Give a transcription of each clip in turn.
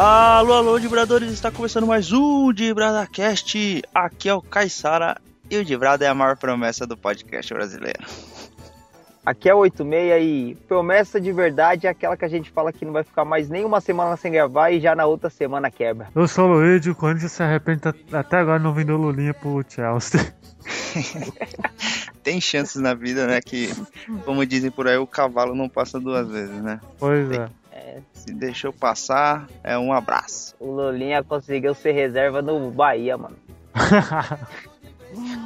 Alô, alô, Dibradores, está começando mais um DibradaCast. Aqui é o Caissara e o Dibrada é a maior promessa do podcast brasileiro. Aqui é o 86 e promessa de verdade é aquela que a gente fala que não vai ficar mais nem uma semana sem gravar e já na outra semana quebra. Eu sou o Luigi, o Corinthians se arrepende até agora não vendeu Lulinha pro Chelsea. Tem chances na vida, né? Que, como dizem por aí, o cavalo não passa duas vezes, né? Pois é. Se deixou passar, é um abraço. O Lulinha conseguiu ser reserva no Bahia, mano.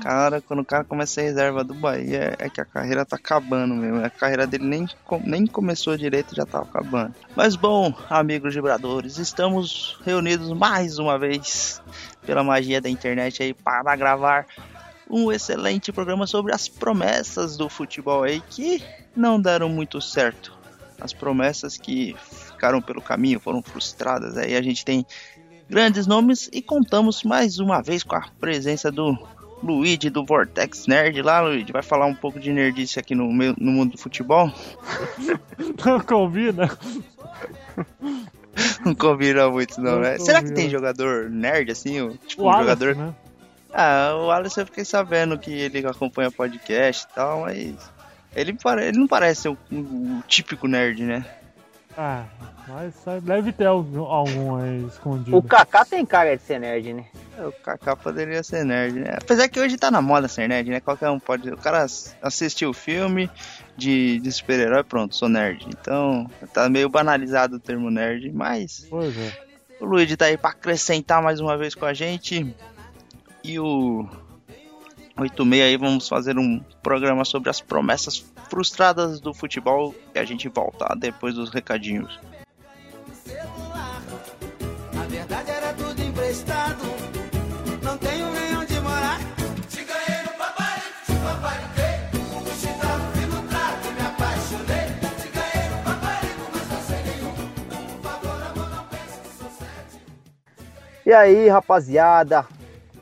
Cara, quando o cara começa a ser reserva do Bahia, é que a carreira tá acabando mesmo. A carreira dele nem, nem começou direito já tá acabando. Mas bom, amigos vibradores, estamos reunidos mais uma vez pela magia da internet aí para gravar um excelente programa sobre as promessas do futebol aí que não deram muito certo as promessas que ficaram pelo caminho foram frustradas. Aí a gente tem grandes nomes e contamos mais uma vez com a presença do Luigi do Vortex Nerd lá, Luigi. Vai falar um pouco de nerdice aqui no, meu, no mundo do futebol? Não combina. Não combina muito, não, não né? Combina. Será que tem jogador nerd assim? Tipo, o um jogador. né? Ah, o Alisson eu fiquei sabendo que ele acompanha podcast e tal, mas ele, ele não parece o, o típico nerd, né? Ah, mas deve ter algum, algum aí escondido. O Kaká tem cara de ser nerd, né? O Kaká poderia ser nerd, né? Apesar que hoje tá na moda ser nerd, né? Qualquer um pode. O cara assistiu o filme de, de super-herói, pronto, sou nerd. Então, tá meio banalizado o termo nerd, mas. Pois é. O Luigi tá aí pra acrescentar mais uma vez com a gente. E o 86 aí vamos fazer um programa sobre as promessas frustradas do futebol e a gente volta depois dos recadinhos. E aí, rapaziada,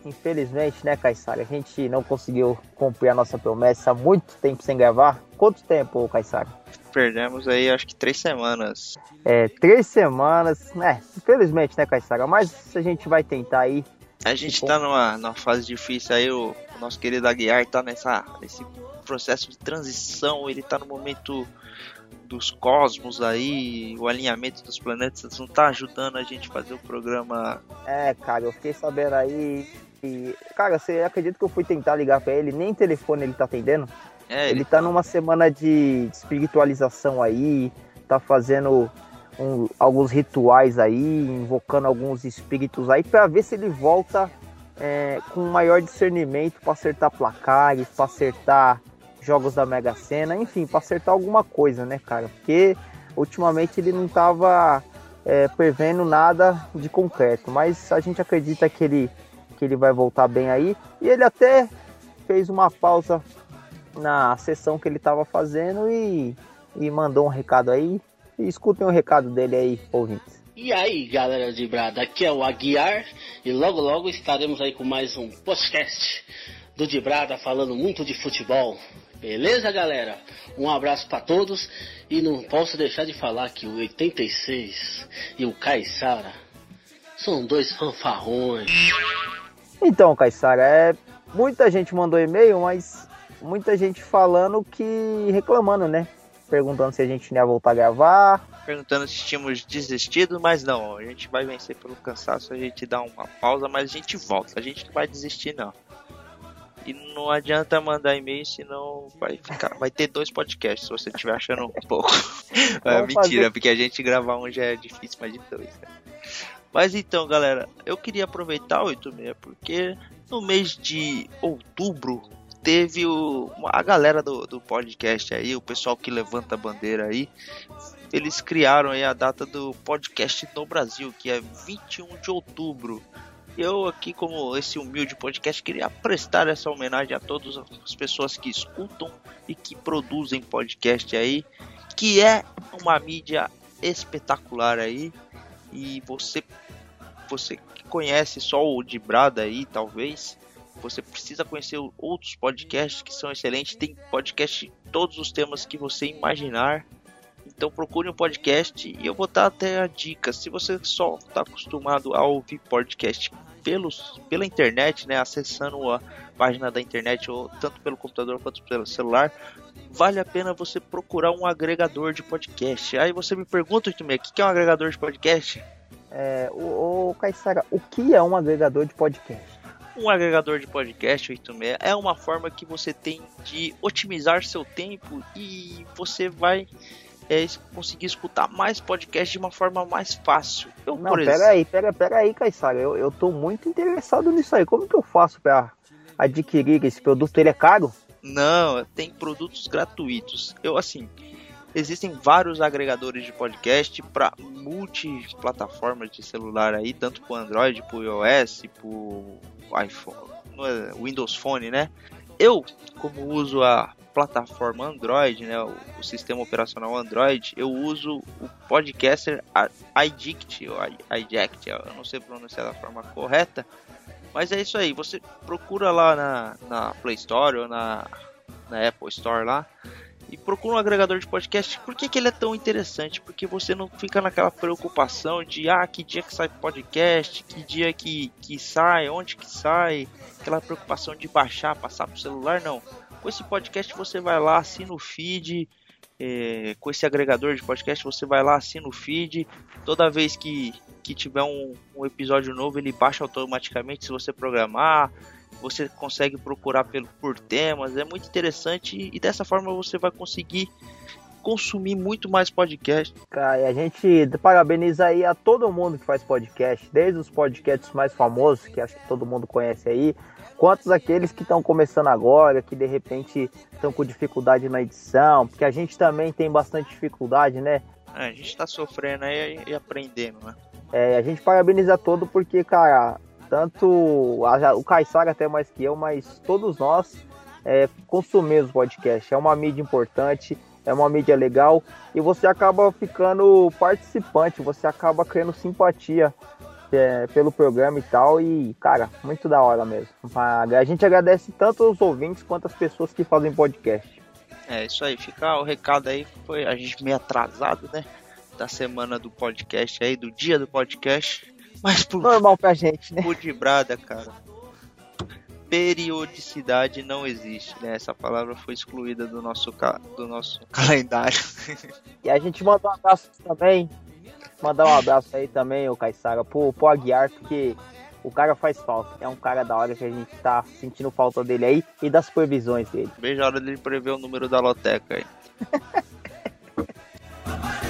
Infelizmente, né, Caissara? A gente não conseguiu cumprir a nossa promessa há muito tempo sem gravar. Quanto tempo, Caissara? Perdemos aí, acho que três semanas. É, três semanas, né? Infelizmente, né, Caissara? Mas a gente vai tentar aí. A gente tá numa, numa fase difícil aí, o, o nosso querido Aguiar tá nessa, nesse processo de transição, ele tá no momento dos cosmos aí, o alinhamento dos planetas não tá ajudando a gente fazer o programa. É, cara, eu fiquei sabendo aí e, cara, você acredita que eu fui tentar ligar para ele, nem telefone ele tá atendendo? É, ele, ele tá numa semana de espiritualização aí, tá fazendo um, alguns rituais aí, invocando alguns espíritos aí, para ver se ele volta é, com maior discernimento para acertar placares, para acertar jogos da Mega Sena, enfim, para acertar alguma coisa, né, cara? Porque ultimamente ele não tava é, prevendo nada de concreto, mas a gente acredita que ele que ele vai voltar bem aí. E ele até fez uma pausa na sessão que ele estava fazendo e, e mandou um recado aí. E escutem o recado dele aí, ouvintes. E aí, galera de Brada, aqui é o Aguiar e logo logo estaremos aí com mais um podcast do Dibrada falando muito de futebol. Beleza, galera? Um abraço para todos e não posso deixar de falar que o 86 e o Caissara são dois fanfarrões. Então, Caissara, é, muita gente mandou e-mail, mas muita gente falando que. reclamando, né? Perguntando se a gente ia voltar a gravar. Perguntando se tínhamos desistido, mas não, a gente vai vencer pelo cansaço, a gente dá uma pausa, mas a gente volta, a gente não vai desistir não. E não adianta mandar e-mail, senão vai ficar. Vai ter dois podcasts se você estiver achando um pouco. é, mentira, fazer... porque a gente gravar um já é difícil, mas de dois. Né? Mas então, galera, eu queria aproveitar o 86 porque no mês de outubro teve o, a galera do, do podcast aí, o pessoal que levanta a bandeira aí, eles criaram aí a data do podcast no Brasil, que é 21 de outubro. Eu aqui, como esse humilde podcast, queria prestar essa homenagem a todas as pessoas que escutam e que produzem podcast aí, que é uma mídia espetacular aí e você você que conhece só o de Brada aí, talvez, você precisa conhecer outros podcasts que são excelentes. Tem podcast todos os temas que você imaginar. Então procure um podcast e eu vou dar até a dica. Se você só está acostumado a ouvir podcast pelos, pela internet, né, acessando a página da internet ou tanto pelo computador quanto pelo celular, vale a pena você procurar um agregador de podcast. Aí você me pergunta também, o que é um agregador de podcast? É, o, o Caissara, o que é um agregador de podcast? Um agregador de podcast 86 é uma forma que você tem de otimizar seu tempo e você vai é, conseguir escutar mais podcast de uma forma mais fácil. Eu, Não, pera exemplo... aí, pera, pera aí, Caissara. Eu, eu tô muito interessado nisso aí. Como que eu faço para adquirir esse produto? Ele é caro? Não, tem produtos gratuitos. Eu, assim, existem vários agregadores de podcast para multiplataformas de celular aí, tanto para Android, para iOS, para iPhone, Windows Phone, né? Eu, como uso a plataforma Android, né, o, o sistema operacional Android, eu uso o Podcaster iDict, ou iDict, eu não sei pronunciar da forma correta, mas é isso aí, você procura lá na, na Play Store ou na, na Apple Store lá, e procura um agregador de podcast. Por que, que ele é tão interessante? Porque você não fica naquela preocupação de ah, que dia que sai podcast, que dia que, que sai, onde que sai, aquela preocupação de baixar, passar pro celular, não. Com esse podcast você vai lá, assina o feed, é, com esse agregador de podcast você vai lá, assina o feed, toda vez que, que tiver um, um episódio novo ele baixa automaticamente se você programar, você consegue procurar pelo, por temas, é muito interessante e dessa forma você vai conseguir consumir muito mais podcast. Cara, e a gente parabeniza aí a todo mundo que faz podcast, desde os podcasts mais famosos, que acho que todo mundo conhece aí, quanto aqueles que estão começando agora, que de repente estão com dificuldade na edição, porque a gente também tem bastante dificuldade, né? É, a gente está sofrendo aí e aprendendo, né? É, a gente parabeniza todo porque, cara, tanto a, o Caissara até mais que eu, mas todos nós é, consumimos podcast. É uma mídia importante, é uma mídia legal e você acaba ficando participante, você acaba criando simpatia é, pelo programa e tal. E, cara, muito da hora mesmo. A gente agradece tanto os ouvintes quanto as pessoas que fazem podcast. É isso aí, fica o recado aí. Foi a gente meio atrasado, né? Da semana do podcast aí, do dia do podcast. Mas por, normal pra gente, né? Por de brada, cara. Periodicidade não existe, né? Essa palavra foi excluída do nosso, do nosso calendário. E a gente manda um abraço também. Mandar um abraço aí também, o Caissara, pro, pro Aguiar, porque o cara faz falta. É um cara da hora que a gente tá sentindo falta dele aí e das previsões dele. Veja a hora dele prever o número da loteca aí.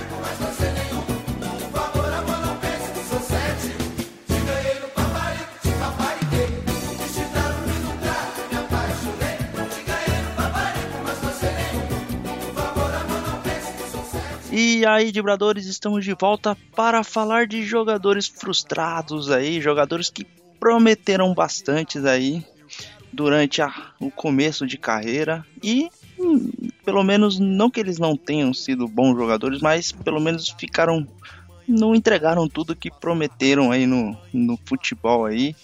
E aí, Dibradores, estamos de volta para falar de jogadores frustrados aí, jogadores que prometeram bastante aí durante a, o começo de carreira. E hum, pelo menos não que eles não tenham sido bons jogadores, mas pelo menos ficaram não entregaram tudo que prometeram aí no, no futebol aí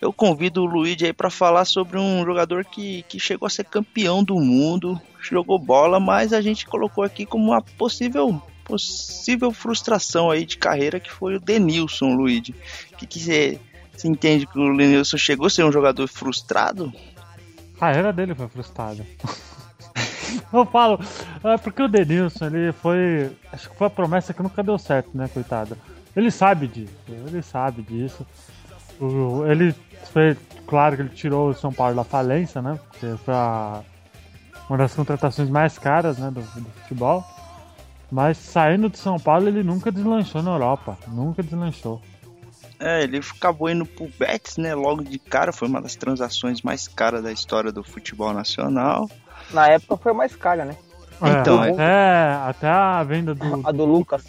eu convido o Luigi aí para falar sobre um jogador que, que chegou a ser campeão do mundo, jogou bola, mas a gente colocou aqui como uma possível possível frustração aí de carreira que foi o Denilson, Luigi. O que, você, entende que o Denilson chegou a ser um jogador frustrado? A carreira dele foi frustrada. Eu falo, é porque o Denilson, ele foi. Acho que foi a promessa que nunca deu certo, né, coitado? Ele sabe disso, ele sabe disso. Ele foi claro que ele tirou o São Paulo da falência, né? Porque foi a, uma das contratações mais caras né, do, do futebol. Mas saindo de São Paulo, ele nunca deslanchou na Europa. Nunca deslanchou. É, ele acabou indo pro Betis, né? Logo de cara, foi uma das transações mais caras da história do futebol nacional. Na época foi mais cara, né? É, então, até, até a venda do. A do Lucas.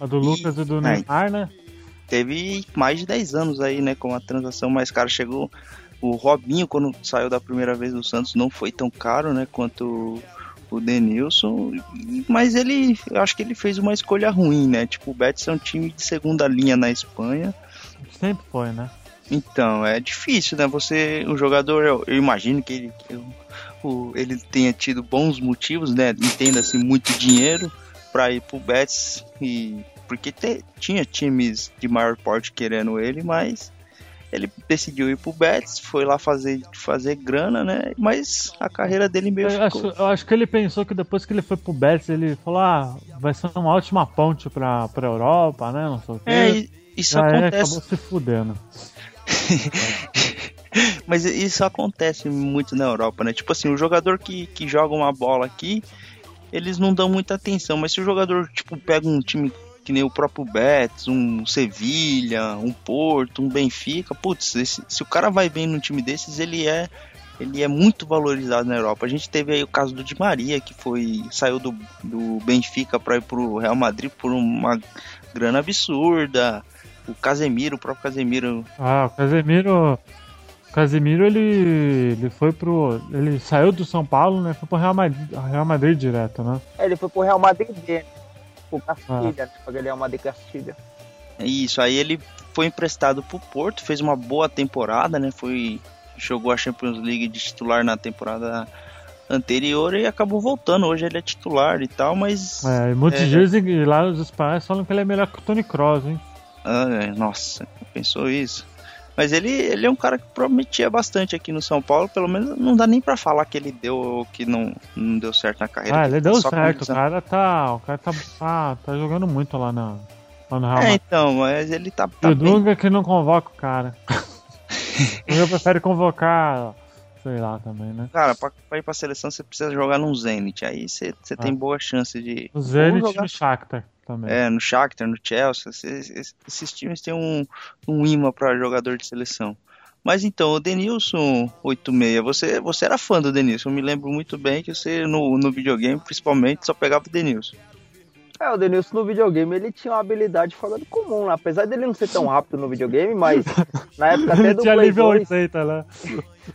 A do Lucas e, e do é. Neymar, né? Teve mais de 10 anos aí, né? Com a transação mais cara. Chegou o Robinho, quando saiu da primeira vez do Santos, não foi tão caro, né? Quanto o Denilson. Mas ele, eu acho que ele fez uma escolha ruim, né? Tipo, o Betis é um time de segunda linha na Espanha. sempre foi, né? Então, é difícil, né? Você, o jogador, eu, eu imagino que ele, que o, ele tenha tido bons motivos, né? Entenda-se muito dinheiro para ir pro Betis e porque te, tinha times de maior porte querendo ele, mas ele decidiu ir pro Betis, foi lá fazer, fazer grana, né? Mas a carreira dele meio eu ficou... acho, eu acho que ele pensou que depois que ele foi pro Betis, ele falou, ah, vai ser uma ótima ponte pra, pra Europa, né? Não sei o quê. É, isso Aí acontece. acabou se fudendo. Mas isso acontece muito na Europa, né? Tipo assim, o jogador que, que joga uma bola aqui, eles não dão muita atenção. Mas se o jogador, tipo, pega um time que nem o próprio Betis, um Sevilha, um Porto, um Benfica, putz, esse, se o cara vai bem num time desses, ele é ele é muito valorizado na Europa. A gente teve aí o caso do Di Maria, que foi saiu do, do Benfica para ir pro Real Madrid por uma grana absurda. O Casemiro, o próprio Casemiro. Ah, o Casemiro. O Casemiro ele, ele foi pro. Ele saiu do São Paulo, né? Foi pro Real Madrid, Real Madrid direto, né? É, ele foi pro Real Madrid pro Castilha, ah. né? Real Madrid Castilha. Isso, aí ele foi emprestado pro Porto, fez uma boa temporada, né? Foi. Jogou a Champions League de titular na temporada anterior e acabou voltando. Hoje ele é titular e tal, mas. É, muitos é... dias lá os espanhóis falam que ele é melhor que o Tony Kroos, hein? Ah, nossa, pensou isso. Mas ele, ele é um cara que prometia bastante aqui no São Paulo, pelo menos não dá nem para falar que ele deu ou que não, não deu certo na carreira. Ah, ele deu certo, o cara tá. O cara tá, tá, tá jogando muito lá, na, lá no Real É, então, mas ele tá. tá o Dunga bem... que não convoca o cara. Eu prefere convocar sei lá também, né? Cara, pra, pra ir pra seleção você precisa jogar num Zenit. Aí você, ah. tem boa chance de. O Zenit e no Shakhtar também. É, no Shakhtar, no Chelsea. Esses, esses times têm um, um imã pra jogador de seleção. Mas então, o Denilson 86, você, você era fã do Denilson. Eu me lembro muito bem que você, no, no videogame, principalmente, só pegava o Denilson. É, o Denilson no videogame ele tinha uma habilidade fora do comum, né? apesar dele não ser tão rápido no videogame, mas na época até do tinha Play nível 2, 80 lá.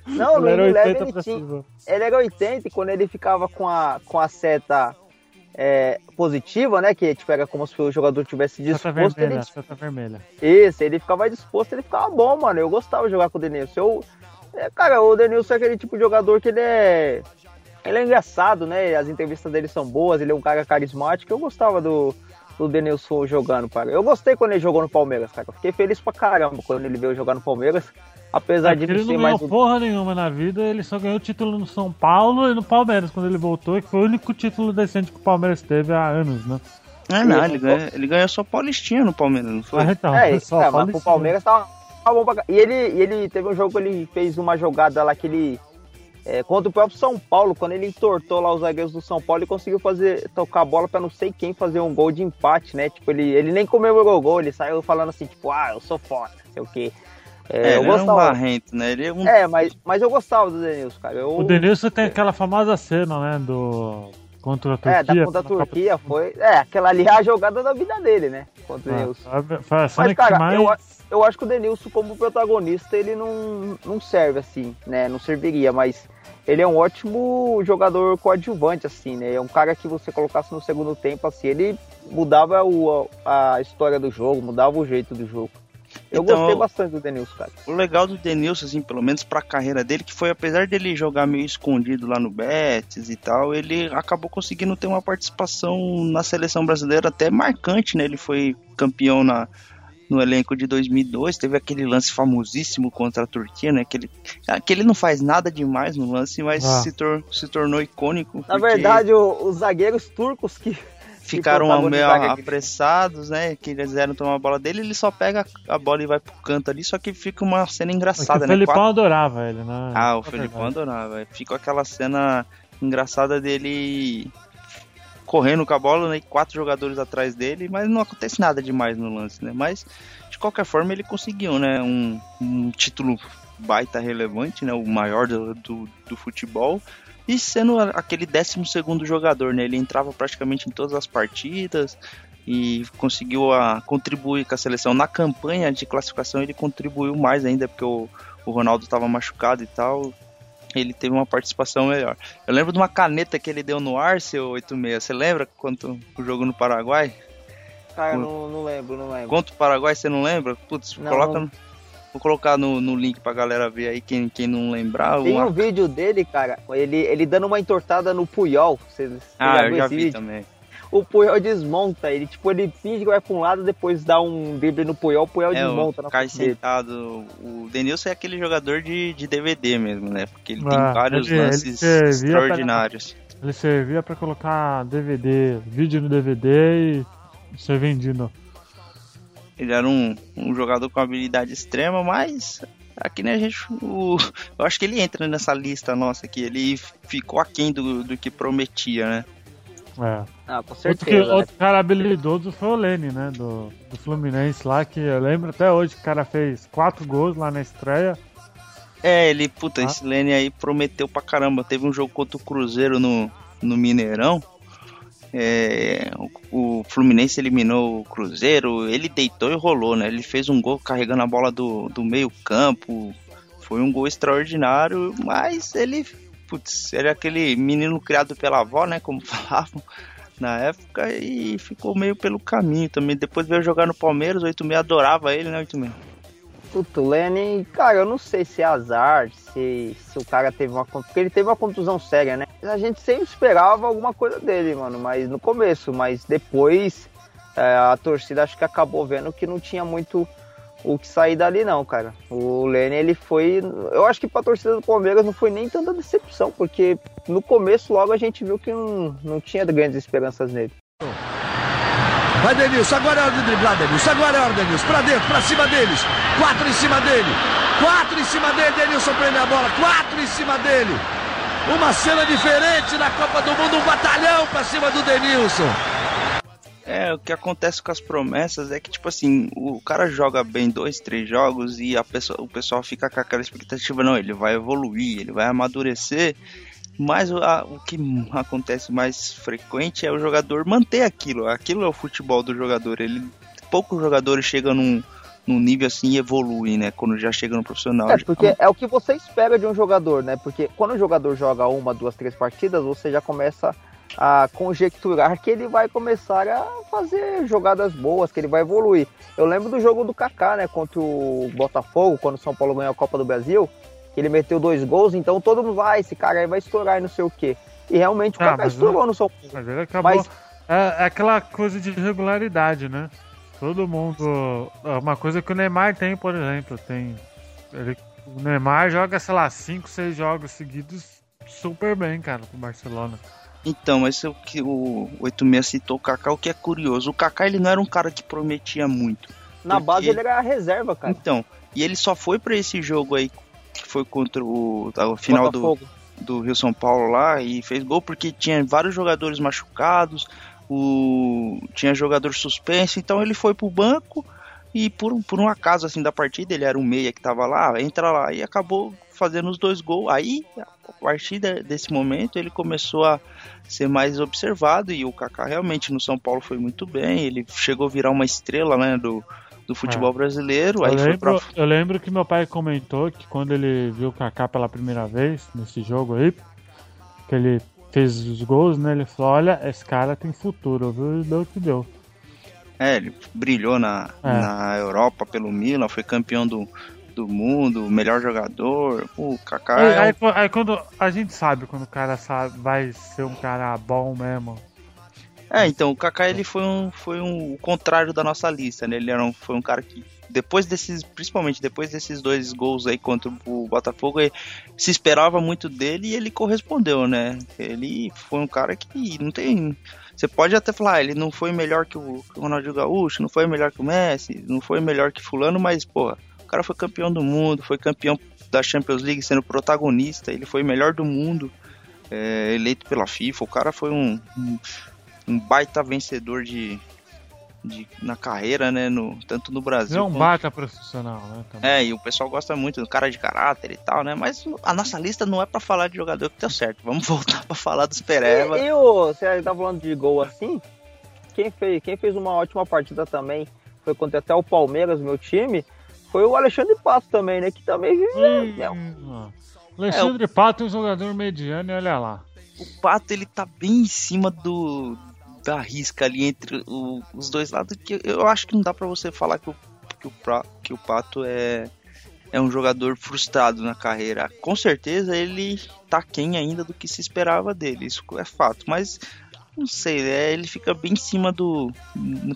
Não, ele era 80 ele, tinha, ele era 80 e quando ele ficava com a, com a seta é, positiva, né? Que tipo, era como se o jogador tivesse disposto. Seta vermelha, ele... seta vermelha. Isso, ele ficava disposto, ele ficava bom, mano. Eu gostava de jogar com o Denilson. Eu, é, cara, o Denilson é aquele tipo de jogador que ele é. Ele é engraçado, né? As entrevistas dele são boas, ele é um cara carismático. Eu gostava do, do Denilson jogando, cara. Eu gostei quando ele jogou no Palmeiras, cara. Eu fiquei feliz pra caramba quando ele veio jogar no Palmeiras. Apesar É, de ele não não ser ganhou mais. porra nenhuma na vida, ele só ganhou título no São Paulo e no Palmeiras quando ele voltou, que foi o único título decente que o Palmeiras teve há anos, né? É, não, ele ganhou, ele ganhou só Paulistinha no Palmeiras, não foi? Ah, então, É, só é, mas pro. Palmeiras tava, tava bom pra. E ele, e ele teve um jogo que ele fez uma jogada lá que ele. É, contra o próprio São Paulo, quando ele entortou lá os zagueiros do São Paulo e conseguiu fazer tocar a bola pra não sei quem fazer um gol de empate, né? Tipo, ele, ele nem comemorou o gol, ele saiu falando assim, tipo, ah, eu sou foda, não sei o quê. É, É, eu ele era um gostava. barrento, né? Ele é um... É, mas, mas eu gostava do Denilson, cara. Eu, O Denilson tem aquela famosa cena, né, do... Contra a Turquia. É, da contra a na Copa Turquia foi. É, aquela ali é a jogada da vida dele, né? Contra o Denilson. Ah, Foi a cena Mas, cara, que mais... eu, eu acho que o Denilson, como protagonista, ele não, não serve assim, né? Não serviria, mas ele é um ótimo jogador coadjuvante, assim, né? É um cara que você colocasse no segundo tempo, assim, ele mudava o, a, a história do jogo, mudava o jeito do jogo. Eu Então, gostei bastante do Denilson, cara. O legal do Denilson, assim, pelo menos pra carreira dele, que foi apesar dele jogar meio escondido lá no Betis e tal, ele acabou conseguindo ter uma participação na seleção brasileira até marcante, né? Ele foi campeão na, no elenco de 2002, teve aquele lance famosíssimo contra a Turquia, né? Que ele, ah, que ele não faz nada demais no lance, mas Ah. se, tor- se tornou icônico. Na verdade, o- os zagueiros turcos que. Ficaram meio apressados, né? Que eles quiseram tomar a bola dele, ele só pega a bola e vai pro canto ali, só que fica uma cena É que engraçada, o né? Felipão Quatro- adorava ele, né? Ah, o É Felipão verdade. adorava. Ficou aquela cena engraçada dele correndo com a bola, né? E quatro jogadores atrás dele, mas não acontece nada demais no lance, né? Mas, de qualquer forma, ele conseguiu, né? Um, um título baita relevante, né? O maior do, do, do futebol. E sendo aquele 12 segundo jogador, né? Ele entrava praticamente em todas as partidas e conseguiu a, contribuir com a seleção. Na campanha de classificação ele contribuiu mais ainda, porque o, o Ronaldo estava machucado e tal. Ele teve uma participação melhor. Eu lembro de uma caneta que ele deu no ar, seu 86. Você lembra quanto o jogo no Paraguai? Cara, não, não lembro, não lembro. Contra o Paraguai, você não lembra? Putz, não, coloca. Não... Vou colocar no, no link pra galera ver aí, quem, quem não lembrar. Tem um vídeo dele, cara, ele, ele dando uma entortada no Puyol. Você, você ah, eu já vi vídeo? também. O Puyol desmonta, ele tipo, ele finge que vai pra um lado, depois dá um drible no Puyol, o Puyol é, desmonta. O cai sentado. O Denilson é aquele jogador de, de DVD mesmo, né? Porque ele ah, tem vários ele, lances ele extraordinários. Pra, ele servia pra colocar DVD, vídeo no DVD e ser vendido. Ele era um, um jogador com habilidade extrema, mas aqui né, a gente. O, eu acho que ele entra nessa lista nossa aqui. Ele ficou aquém do, do que prometia, né? É. Ah, com certeza. Outro, que, né? outro cara habilidoso foi o Lene, né? Do, do Fluminense lá, que eu lembro até hoje que o cara fez quatro gols lá na estreia. É, ele, puta, ah. esse Lene aí prometeu pra caramba. Teve um jogo contra o Cruzeiro no, no Mineirão. É, o, o, Fluminense eliminou o Cruzeiro, ele deitou e rolou, né? Ele fez um gol carregando a bola do, do meio campo, foi um gol extraordinário, mas ele, putz, era aquele menino criado pela avó, né? Como falavam na época, e ficou meio pelo caminho também. Depois veio jogar no Palmeiras, o 86 adorava ele, né, 86? Puto, Lenny, cara, eu não sei se é azar, se, se o cara teve uma. Porque ele teve uma contusão séria, né? A gente sempre esperava alguma coisa dele, mano, mas no começo, mas depois é, a torcida acho que acabou vendo que não tinha muito o que sair dali, não, cara. O Lenny, ele foi. Eu acho que pra torcida do Palmeiras não foi nem tanta decepção, porque no começo logo a gente viu que não, não tinha grandes esperanças nele. Vai Denilson, agora é hora de driblar, Denilson. Agora é hora, Denilson. Pra dentro, pra cima deles. Quatro em cima dele. Quatro em cima dele. Denilson prende a bola. Quatro em cima dele. Uma cena diferente na Copa do Mundo. Um batalhão pra cima do Denilson. É, o que acontece com as promessas é que, tipo assim, o cara joga bem dois, três jogos e a pessoa, o pessoal fica com aquela expectativa, não, ele vai evoluir, ele vai amadurecer. Mas a, o que acontece mais frequente é o jogador manter aquilo. Aquilo é o futebol do jogador. Ele, poucos jogadores chegam num, num nível assim e evoluem, né? Quando já chega no profissional. É, porque é o que você espera de um jogador, né? Porque quando o jogador joga uma, duas, três partidas, você já começa conjecturar que ele vai começar a fazer jogadas boas, que ele vai evoluir. Eu lembro do jogo do Kaká, né, contra o Botafogo, quando o São Paulo ganhou a Copa do Brasil, que ele meteu dois gols, então todo mundo vai, esse cara aí vai estourar e não sei o quê. E realmente o ah, cara estourou no São Paulo. Mas ele acabou. Mas... É, é, aquela coisa de regularidade, né? Todo mundo. É uma coisa que o Neymar tem, por exemplo. Tem. Ele, o Neymar joga, sei lá, 5, 6 jogos seguidos super bem, cara, com o Barcelona. Então, mas o que o 86 citou o Kaká, o que é curioso, o Kaká ele não era um cara que prometia muito. Na porque... base ele era a reserva, cara. Então, e ele só foi para esse jogo aí que foi contra o, o final do, do Rio São Paulo lá e fez gol porque tinha vários jogadores machucados, o, tinha jogador suspenso, então ele foi pro banco e por, por um acaso assim da partida, ele era um meia que tava lá, entra lá e acabou fazendo os dois gols. Aí, a partir desse momento, ele começou a ser mais observado e o Kaká realmente no São Paulo foi muito bem, ele chegou a virar uma estrela, né, do, do futebol é. brasileiro. Eu, lembro, pra... eu lembro que meu pai comentou que quando ele viu o Kaká pela primeira vez nesse jogo aí, que ele fez os gols, né? Ele falou: Olha, esse cara tem futuro, viu? E deu o que deu. É, ele brilhou na, é. na Europa pelo Milan, foi campeão do, do mundo, melhor jogador. O Kaká. É aí, aí, quando a gente sabe quando o cara sabe, vai ser um cara bom mesmo. É, então o Kaká ele foi um foi um o contrário da nossa lista, né? Ele era um, foi um cara que depois desses, principalmente depois desses dois gols aí contra o Botafogo, se esperava muito dele e ele correspondeu, né? Ele foi um cara que não tem você pode até falar, ah, ele não foi melhor que o, que o Ronaldinho Gaúcho, não foi melhor que o Messi, não foi melhor que fulano, mas, porra, cara foi campeão do mundo, foi campeão da Champions League sendo protagonista, ele foi melhor do mundo, é, eleito pela FIFA, o cara foi um, um um baita vencedor de, de, na carreira, né? No, tanto no Brasil. É um baita profissional, né? Também. É, e o pessoal gosta muito do cara de caráter e tal, né? Mas a nossa lista não é para falar de jogador que deu certo. Vamos voltar para falar dos Pereva. E, e o, você tá falando de gol assim? Quem fez, quem fez uma ótima partida também foi contra até o Palmeiras, meu time, foi o Alexandre Pato também, né? Que também. Hum, é, é, Alexandre é, Pato é um jogador mediano e olha lá. O Pato ele tá bem em cima do, da risca ali entre o, os dois lados, que eu acho que não dá para você falar que o, que o, que o Pato é, é um jogador frustrado na carreira. Com certeza ele tá quem ainda do que se esperava dele, isso é fato, mas não sei, é, ele fica bem em cima do.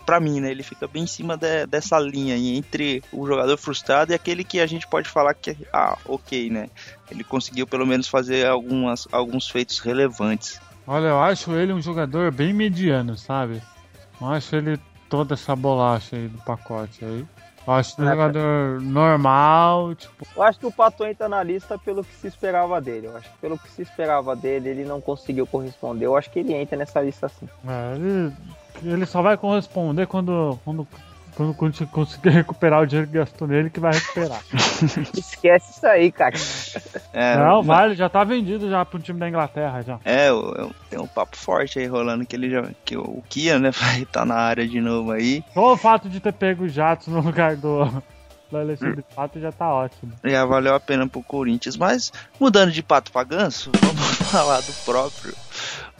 Pra mim, né? Ele fica bem em cima de, dessa linha aí, entre o jogador frustrado e aquele que a gente pode falar que, ah, ok, né? Ele conseguiu pelo menos fazer algumas, alguns feitos relevantes. Olha, eu acho ele um jogador bem mediano, sabe? Não acho ele toda essa bolacha aí do pacote aí. Eu acho um é, jogador normal, tipo... Eu acho que o Pato entra na lista pelo que se esperava dele. Eu acho que pelo que se esperava dele, ele não conseguiu corresponder. Eu acho que ele entra nessa lista sim. É, ele, ele só vai corresponder quando, quando quando conseguir recuperar o dinheiro que gastou nele, que vai recuperar. Esquece isso aí, cara. É, não, mas... vale, já tá vendido já pro time da Inglaterra já. É, eu, tem um papo forte aí rolando que ele já. Que o Kia, né, vai estar tá na área de novo aí. Só o fato de ter pego o Jatos no lugar do. Alexandre hum. Pato já tá ótimo. Já valeu a pena pro Corinthians. Mas, mudando de pato pra ganso, vamos falar do próprio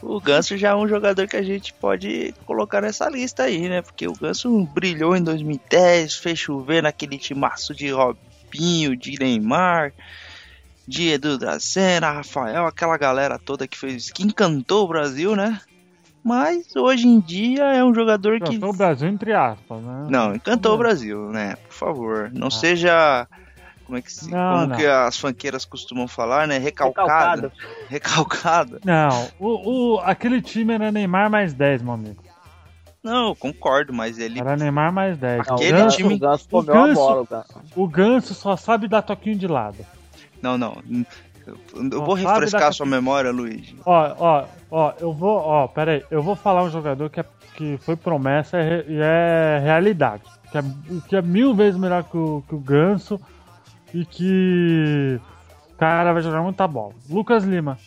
o Ganso já é um jogador que a gente pode colocar nessa lista aí, né? Porque o Ganso brilhou em 2010, fez chover naquele timaço de Robinho, de Neymar, de Edu Dracena, Rafael, aquela galera toda que fez, que encantou o Brasil, né? Mas hoje em dia é um jogador que. Encantou o Brasil entre aspas, né? Não, encantou o Brasil, né? Por favor. Não ah. seja como é que se, não, como não. que as fanqueiras costumam falar, né? Recalcado. Recalcado. Não, o, o, aquele time era Neymar mais 10, meu amigo. Não, concordo, mas ele. Era Neymar mais 10. Aquele o Ganso, time. O Ganso, o Ganso, bola, o Ganso só sabe dar toquinho de lado. Não, não. Eu vou refrescar sua memória, Luiz. Ó, ó, ó, eu vou. Ó, pera aí. Eu vou falar um jogador que, é, que foi promessa e é, é realidade. Que é, que é mil vezes melhor que o, que o Ganso e que o cara vai jogar muita bola. Lucas Lima.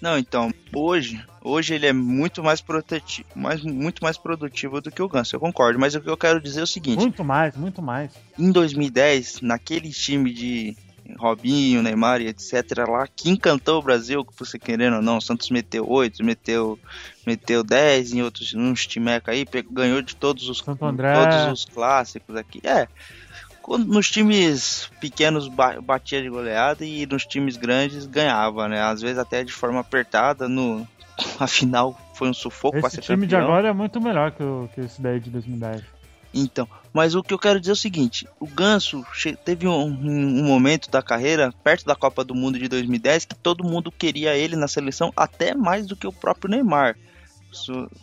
Não, então, hoje, hoje ele é muito mais protetivo, mais, muito mais produtivo do que o Ganso, eu concordo, mas o que eu quero dizer é o seguinte. Muito mais, muito mais. Em 2010, naquele time de Robinho, Neymar e etc. lá, que encantou o Brasil, que você querendo ou não, o Santos meteu 8, meteu, meteu 10 em outros, uns timeca aí, ganhou de todos os, todos os clássicos aqui. É, nos times pequenos batia de goleada e nos times grandes ganhava, né? Às vezes até de forma apertada. No afinal foi um sufoco esse ser time campeão. de agora é muito melhor que, o, que esse daí de 2010. Então, mas o que eu quero dizer é o seguinte: o Ganso teve um, um, momento da carreira, perto da Copa do Mundo de 2010, que todo mundo queria ele na seleção, até mais do que o próprio Neymar.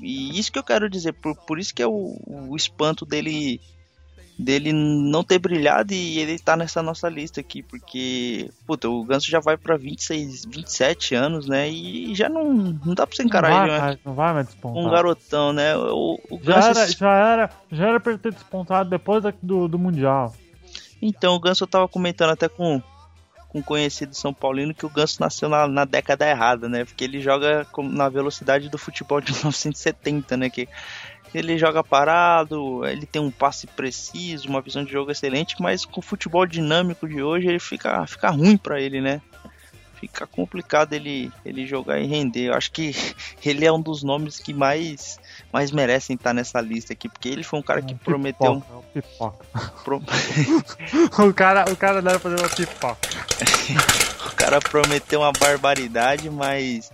e isso que eu quero dizer, por, por isso que é o, o espanto dele dele não ter brilhado e ele tá nessa nossa lista aqui, porque, puta, o Ganso já vai pra 26, 27 anos, né? E já não, não dá pra você encarar não ele, vai, mais, não vai mais despontar. Um garotão, né? O, o já, Ganso... era, já, era, já era pra ele ter despontado depois do, do Mundial. Então, o Ganso eu tava comentando até com, com um conhecido São Paulino que o Ganso nasceu na, na década errada, né? Porque ele joga na velocidade do futebol de 1970, né? Que ele joga parado, ele tem um passe preciso, uma visão de jogo excelente, mas com o futebol dinâmico de hoje ele fica, fica ruim para ele, né? Fica complicado ele, ele jogar e render. Eu acho que ele é um dos nomes que mais, mais merecem estar nessa lista aqui, porque ele foi um cara que é prometeu. Pipoca, é Pro... o, cara, o cara deve fazer uma pipoca. O cara prometeu uma barbaridade, mas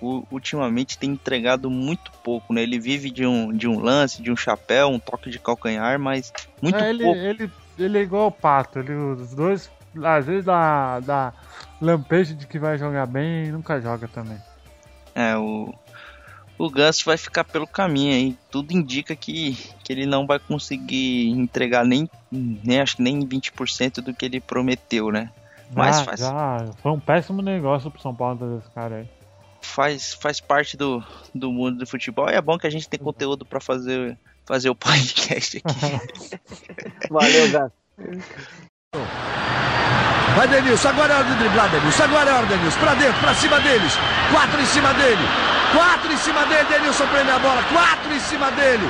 ultimamente tem entregado muito pouco, né? Ele vive de um, de um lance, de um chapéu, um toque de calcanhar, mas muito é, ele, pouco. Ele, ele é igual o Pato, ele, os dois, às vezes dá, dá lampejo de que vai jogar bem e nunca joga também. É, o, o Gus vai ficar pelo caminho aí. Tudo indica que, que ele não vai conseguir entregar nem, nem acho que nem 20% do que ele prometeu, né? Mas ah, faz... já, foi um péssimo negócio pro São Paulo desse cara aí faz, faz parte do, do mundo do futebol. E é bom que a gente tem conteúdo para fazer, fazer o podcast aqui. Valeu, Gato. Vai, Denilson, agora é hora de driblar, Denilson. Agora é hora, Denilson. Pra dentro, pra cima deles. Quatro em cima dele. Quatro em cima dele, Denilson prende a bola. Quatro em cima dele.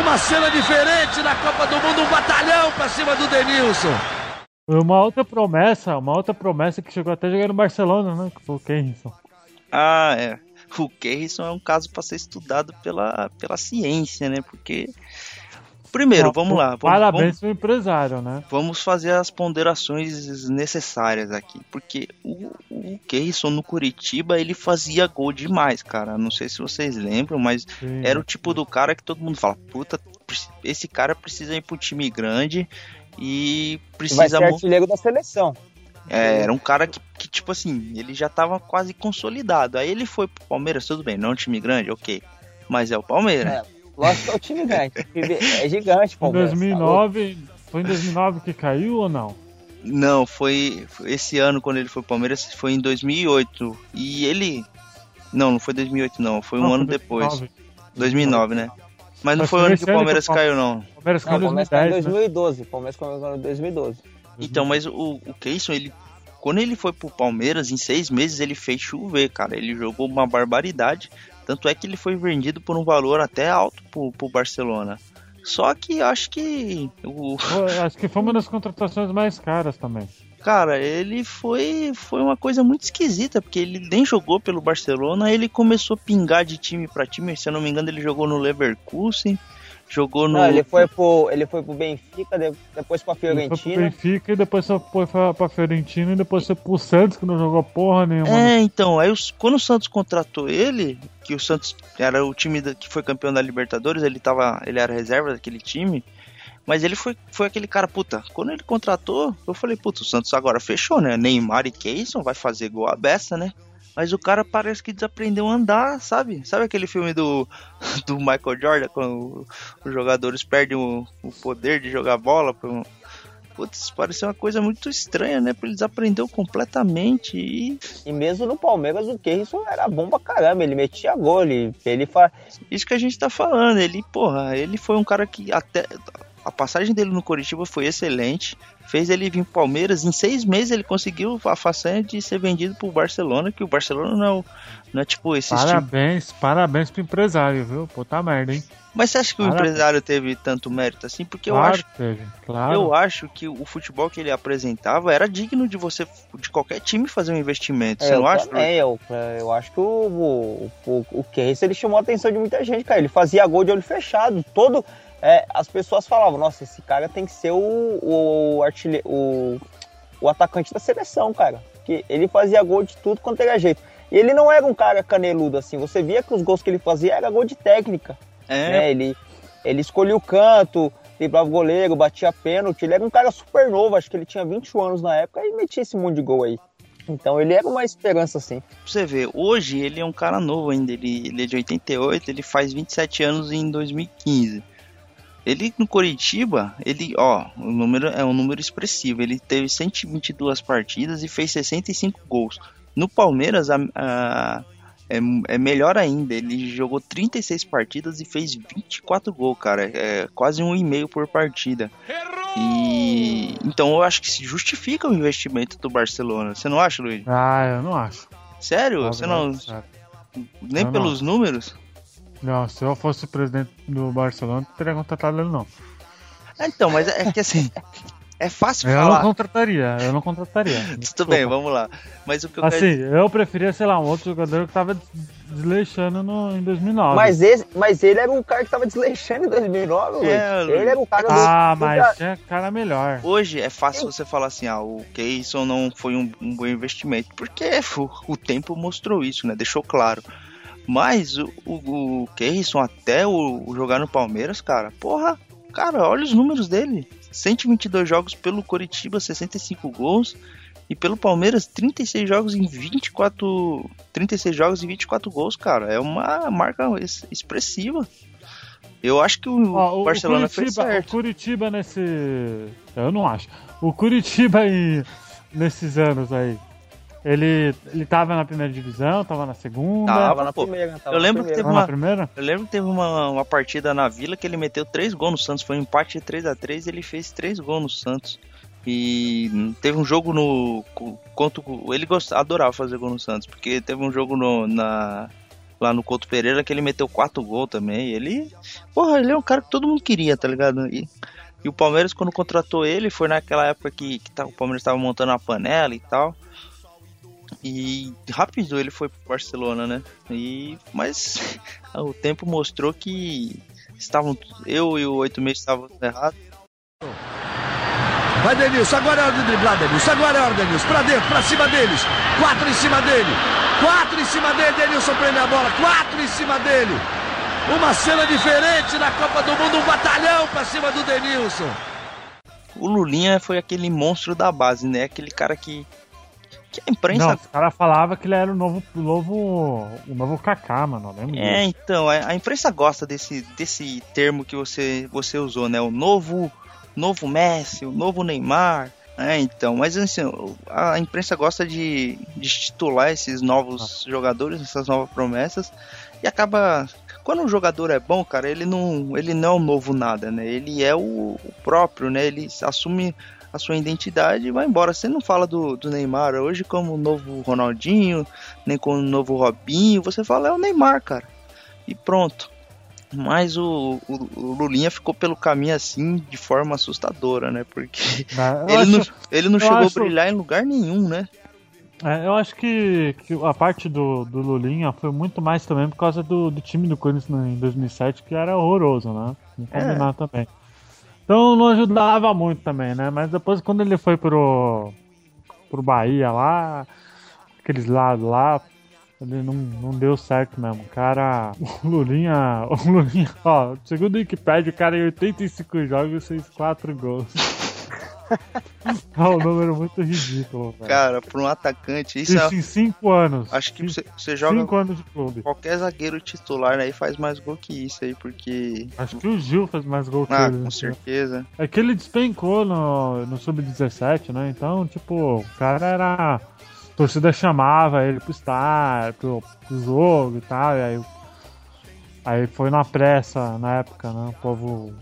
Uma cena diferente na Copa do Mundo, um batalhão pra cima do Denilson. Uma outra promessa, uma outra promessa que chegou até a jogar no Barcelona, né? Que foi o Kenson. Ah, é. o Kerrison é um caso para ser estudado pela, pela ciência, né? Porque Primeiro, vamos lá. Vamos, parabéns pro empresário, né? Vamos fazer as ponderações necessárias aqui. Porque o, o Keirson no Curitiba, ele fazia gol demais, cara. Não sei se vocês lembram, mas Sim. era o tipo do cara que todo mundo fala: puta, esse cara precisa ir pro time grande e precisa. Vai ser artilheiro da seleção. É, era um cara que, que, tipo assim, ele já tava quase consolidado. Aí ele foi pro Palmeiras, tudo bem, não é um time grande, ok. Mas é o Palmeiras. É, lógico que é o time grande. É gigante, Palmeiras. Em 2009, tá foi em 2009 que caiu ou não? Não, foi, foi esse ano quando ele foi pro Palmeiras, foi em 2008. E ele. Não, não foi 2008, não, foi um não, ano foi 2009. depois. 2009, né? Mas não Mas foi o ano que o Palmeiras caiu, não. Palmeiras caiu não, Palmeiras caiu em 2012. Né? Palmeiras caiu em 2012. Então, mas o, o Keyson, ele. Quando ele foi pro Palmeiras, em seis meses ele fez chover, cara. Ele jogou uma barbaridade. Tanto é que ele foi vendido por um valor até alto pro, pro Barcelona. Só que acho que. O... Acho que foi uma das contratações mais caras também. Cara, ele foi foi uma coisa muito esquisita, porque ele nem jogou pelo Barcelona, ele começou a pingar de time para time, se eu não me engano, ele jogou no Leverkusen, Jogou no. Não, ele foi pro, ele foi pro Benfica, depois pra Fiorentina. Ele foi pro Benfica e depois foi pra, pra Fiorentina e depois foi pro Santos, que não jogou porra nenhuma. É, então, aí os, quando o Santos contratou ele, que o Santos era o time da, que foi campeão da Libertadores, ele tava. Ele era reserva daquele time. Mas ele foi, foi aquele cara, puta, quando ele contratou, eu falei, puta, o Santos agora fechou, né? Neymar e Keyson vai fazer gol a beça, né? Mas o cara parece que desaprendeu a andar, sabe? Sabe aquele filme do, do Michael Jordan, quando os jogadores perdem o, o poder de jogar bola? Putz, pareceu uma coisa muito estranha, né? Porque ele desaprendeu completamente e... E mesmo no Palmeiras o Kerrison era bom pra caramba, ele metia gol, ele, ele fa... Isso que a gente tá falando, ele, porra, ele foi um cara que até a passagem dele no Curitiba foi excelente. Fez ele vir pro Palmeiras. Em seis meses ele conseguiu a façanha de ser vendido pro Barcelona, que o Barcelona não, não é tipo esse Parabéns, tipo... parabéns pro empresário, viu? Puta merda, hein? Mas você acha que parabéns. o empresário teve tanto mérito assim? Porque claro eu acho. Teve, claro. Eu acho que o futebol que ele apresentava era digno de você, de qualquer time, fazer um investimento. Você é, não acha? Também, eu, eu acho que o, o, o, o Case ele chamou a atenção de muita gente, cara. Ele fazia gol de olho fechado. Todo é, as pessoas falavam, nossa, esse cara tem que ser o, o, o, o atacante da seleção, cara. Que ele fazia gol de tudo quanto era jeito. E ele não era um cara caneludo assim. Você via que os gols que ele fazia era gol de técnica. É. Né? Ele, ele escolhia o canto, driblava o goleiro, batia pênalti. Ele era um cara super novo, acho que ele tinha 21 anos na época e metia esse monte de gol aí. Então ele era uma esperança, sim. Você vê, hoje ele é um cara novo ainda. Ele, ele é de 88, ele faz 27 anos em 2015. Ele no Coritiba, ele, ó, o número é um número expressivo. Ele teve 122 partidas e fez 65 gols. No Palmeiras, a, a, é, é, melhor ainda. Ele jogou 36 partidas e fez 24 gols, cara. É quase um e meio por partida. E então eu acho que se justifica o investimento do Barcelona. Você não acha, Luiz? Ah, eu não acho. Sério? Você não? Nem eu pelos não. números? Não, se eu fosse presidente do Barcelona, não teria contratado ele não. Então, mas é que assim. É fácil eu falar. Eu não contrataria, eu não contrataria. Tudo bem, vamos lá. Mas o que eu Assim, quero... eu preferia, sei lá, um outro jogador que tava desleixando no, em 2009. Mas, esse, mas ele era um cara que tava desleixando em 2009, é, Ele era um cara... Ah, do... mas tinha cara melhor. Hoje é fácil você falar assim, ah, o Keyson não foi um, um bom investimento, porque o, o tempo mostrou isso, né? Deixou claro. Mas o, o, o Kerrison, até o, o, jogar no Palmeiras, cara, porra, cara, olha os números dele. 122 jogos pelo Coritiba, 65 gols. E pelo Palmeiras, 36 jogos em 24. 36 jogos e 24 gols, cara. É uma marca expressiva. Eu acho que o, o Barcelona o Curitiba, fez certo. O Curitiba nesse. Eu não acho. O Curitiba aí, nesses anos aí, ele, ele tava na primeira divisão, tava na segunda. Tava na primeira. Tava eu lembro que teve uma, primeira? Eu lembro que teve uma, uma partida na Vila que ele meteu três gols no Santos. Foi um empate de 3 a 3 e ele fez três gols no Santos. E teve um jogo no. Conto, ele gostava, adorava fazer gol no Santos, porque teve um jogo no, na, lá no Couto Pereira que ele meteu quatro gols também. Ele. Porra, ele é um cara que todo mundo queria, tá ligado? E, e o Palmeiras, quando contratou ele, foi naquela época que, que tá, o Palmeiras estava montando a panela e tal. E rápido ele foi pro Barcelona, né? E mas o tempo mostrou que estavam eu e o oito meses estavam errados. Vai Denilson, agora é hora de driblar Denilson, agora é hora Denilson, pra dentro, pra cima deles, quatro em cima dele, quatro em cima dele, Denilson prende a bola, quatro em cima dele. Uma cena diferente na Copa do Mundo, um batalhão pra cima do Denilson. O Lulinha foi aquele monstro da base, né? Aquele cara que que a imprensa. Não, os caras falavam que ele era o novo, o novo, o novo Kaká, mano. Lembra é, disso. então, a, a, imprensa gosta desse, desse termo que você, você usou, né? O novo, novo Messi, o novo Neymar. É, então, mas assim, a imprensa gosta de, de titular esses novos ah. jogadores, essas novas promessas, e acaba. Quando um jogador é bom, cara, ele não, ele não é o novo nada, né? Ele é o, o próprio, né? Ele assume a sua identidade e vai embora. Você não fala do, do Neymar hoje como o novo Ronaldinho, nem como o novo Robinho, você fala é o Neymar, cara. E pronto. Mas o, o, o Lulinha ficou pelo caminho assim de forma assustadora, né? Porque ah, ele, acho, não, ele não chegou acho... a brilhar em lugar nenhum, né? É, eu acho que, que a parte do, do Lulinha foi muito mais também por causa do, do time do Corinthians em 2007, que era horroroso, né? Vamos combinar é. também. Então não ajudava muito também, né? Mas depois quando ele foi pro, pro Bahia lá, aqueles lados lá, ele não, não deu certo mesmo. O cara, o Lulinha, o Lulinha, ó, segundo o Wikipedia, o cara em 85 jogos fez 4 gols. É um número muito ridículo. Velho. Cara, para um atacante, isso, isso é... em 5 anos. Acho que você, você joga. 5 anos de clube. Qualquer zagueiro titular aí faz mais gol que isso aí, porque. Acho que o Gil faz mais gol que ah, ele. Com né? certeza. É que ele despencou no, no Sub-17, né? Então, tipo, o cara era. A torcida chamava ele pro estar, pro, pro jogo e tal, e aí. Aí foi na pressa na época, né? O povo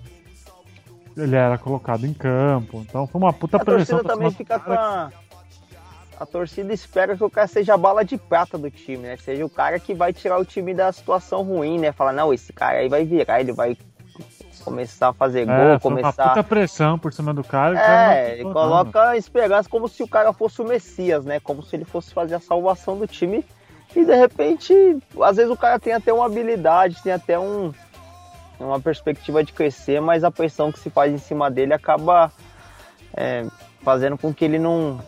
ele era colocado em campo. Então foi uma puta a pressão. A torcida também fica com a... A torcida espera que o cara seja a bala de prata do time, né? Seja o cara que vai tirar o time da situação ruim, né? Falar, não, esse cara aí vai virar, ele vai começar a fazer é, gol, começar. Uma puta pressão por cima do cara. É, ele coloca esperança como se o cara fosse o Messias, né? Como se ele fosse fazer a salvação do time. E de repente, às vezes o cara tem até uma habilidade, tem até um, uma perspectiva de crescer, mas a pressão que se faz em cima dele acaba é, fazendo com que ele não,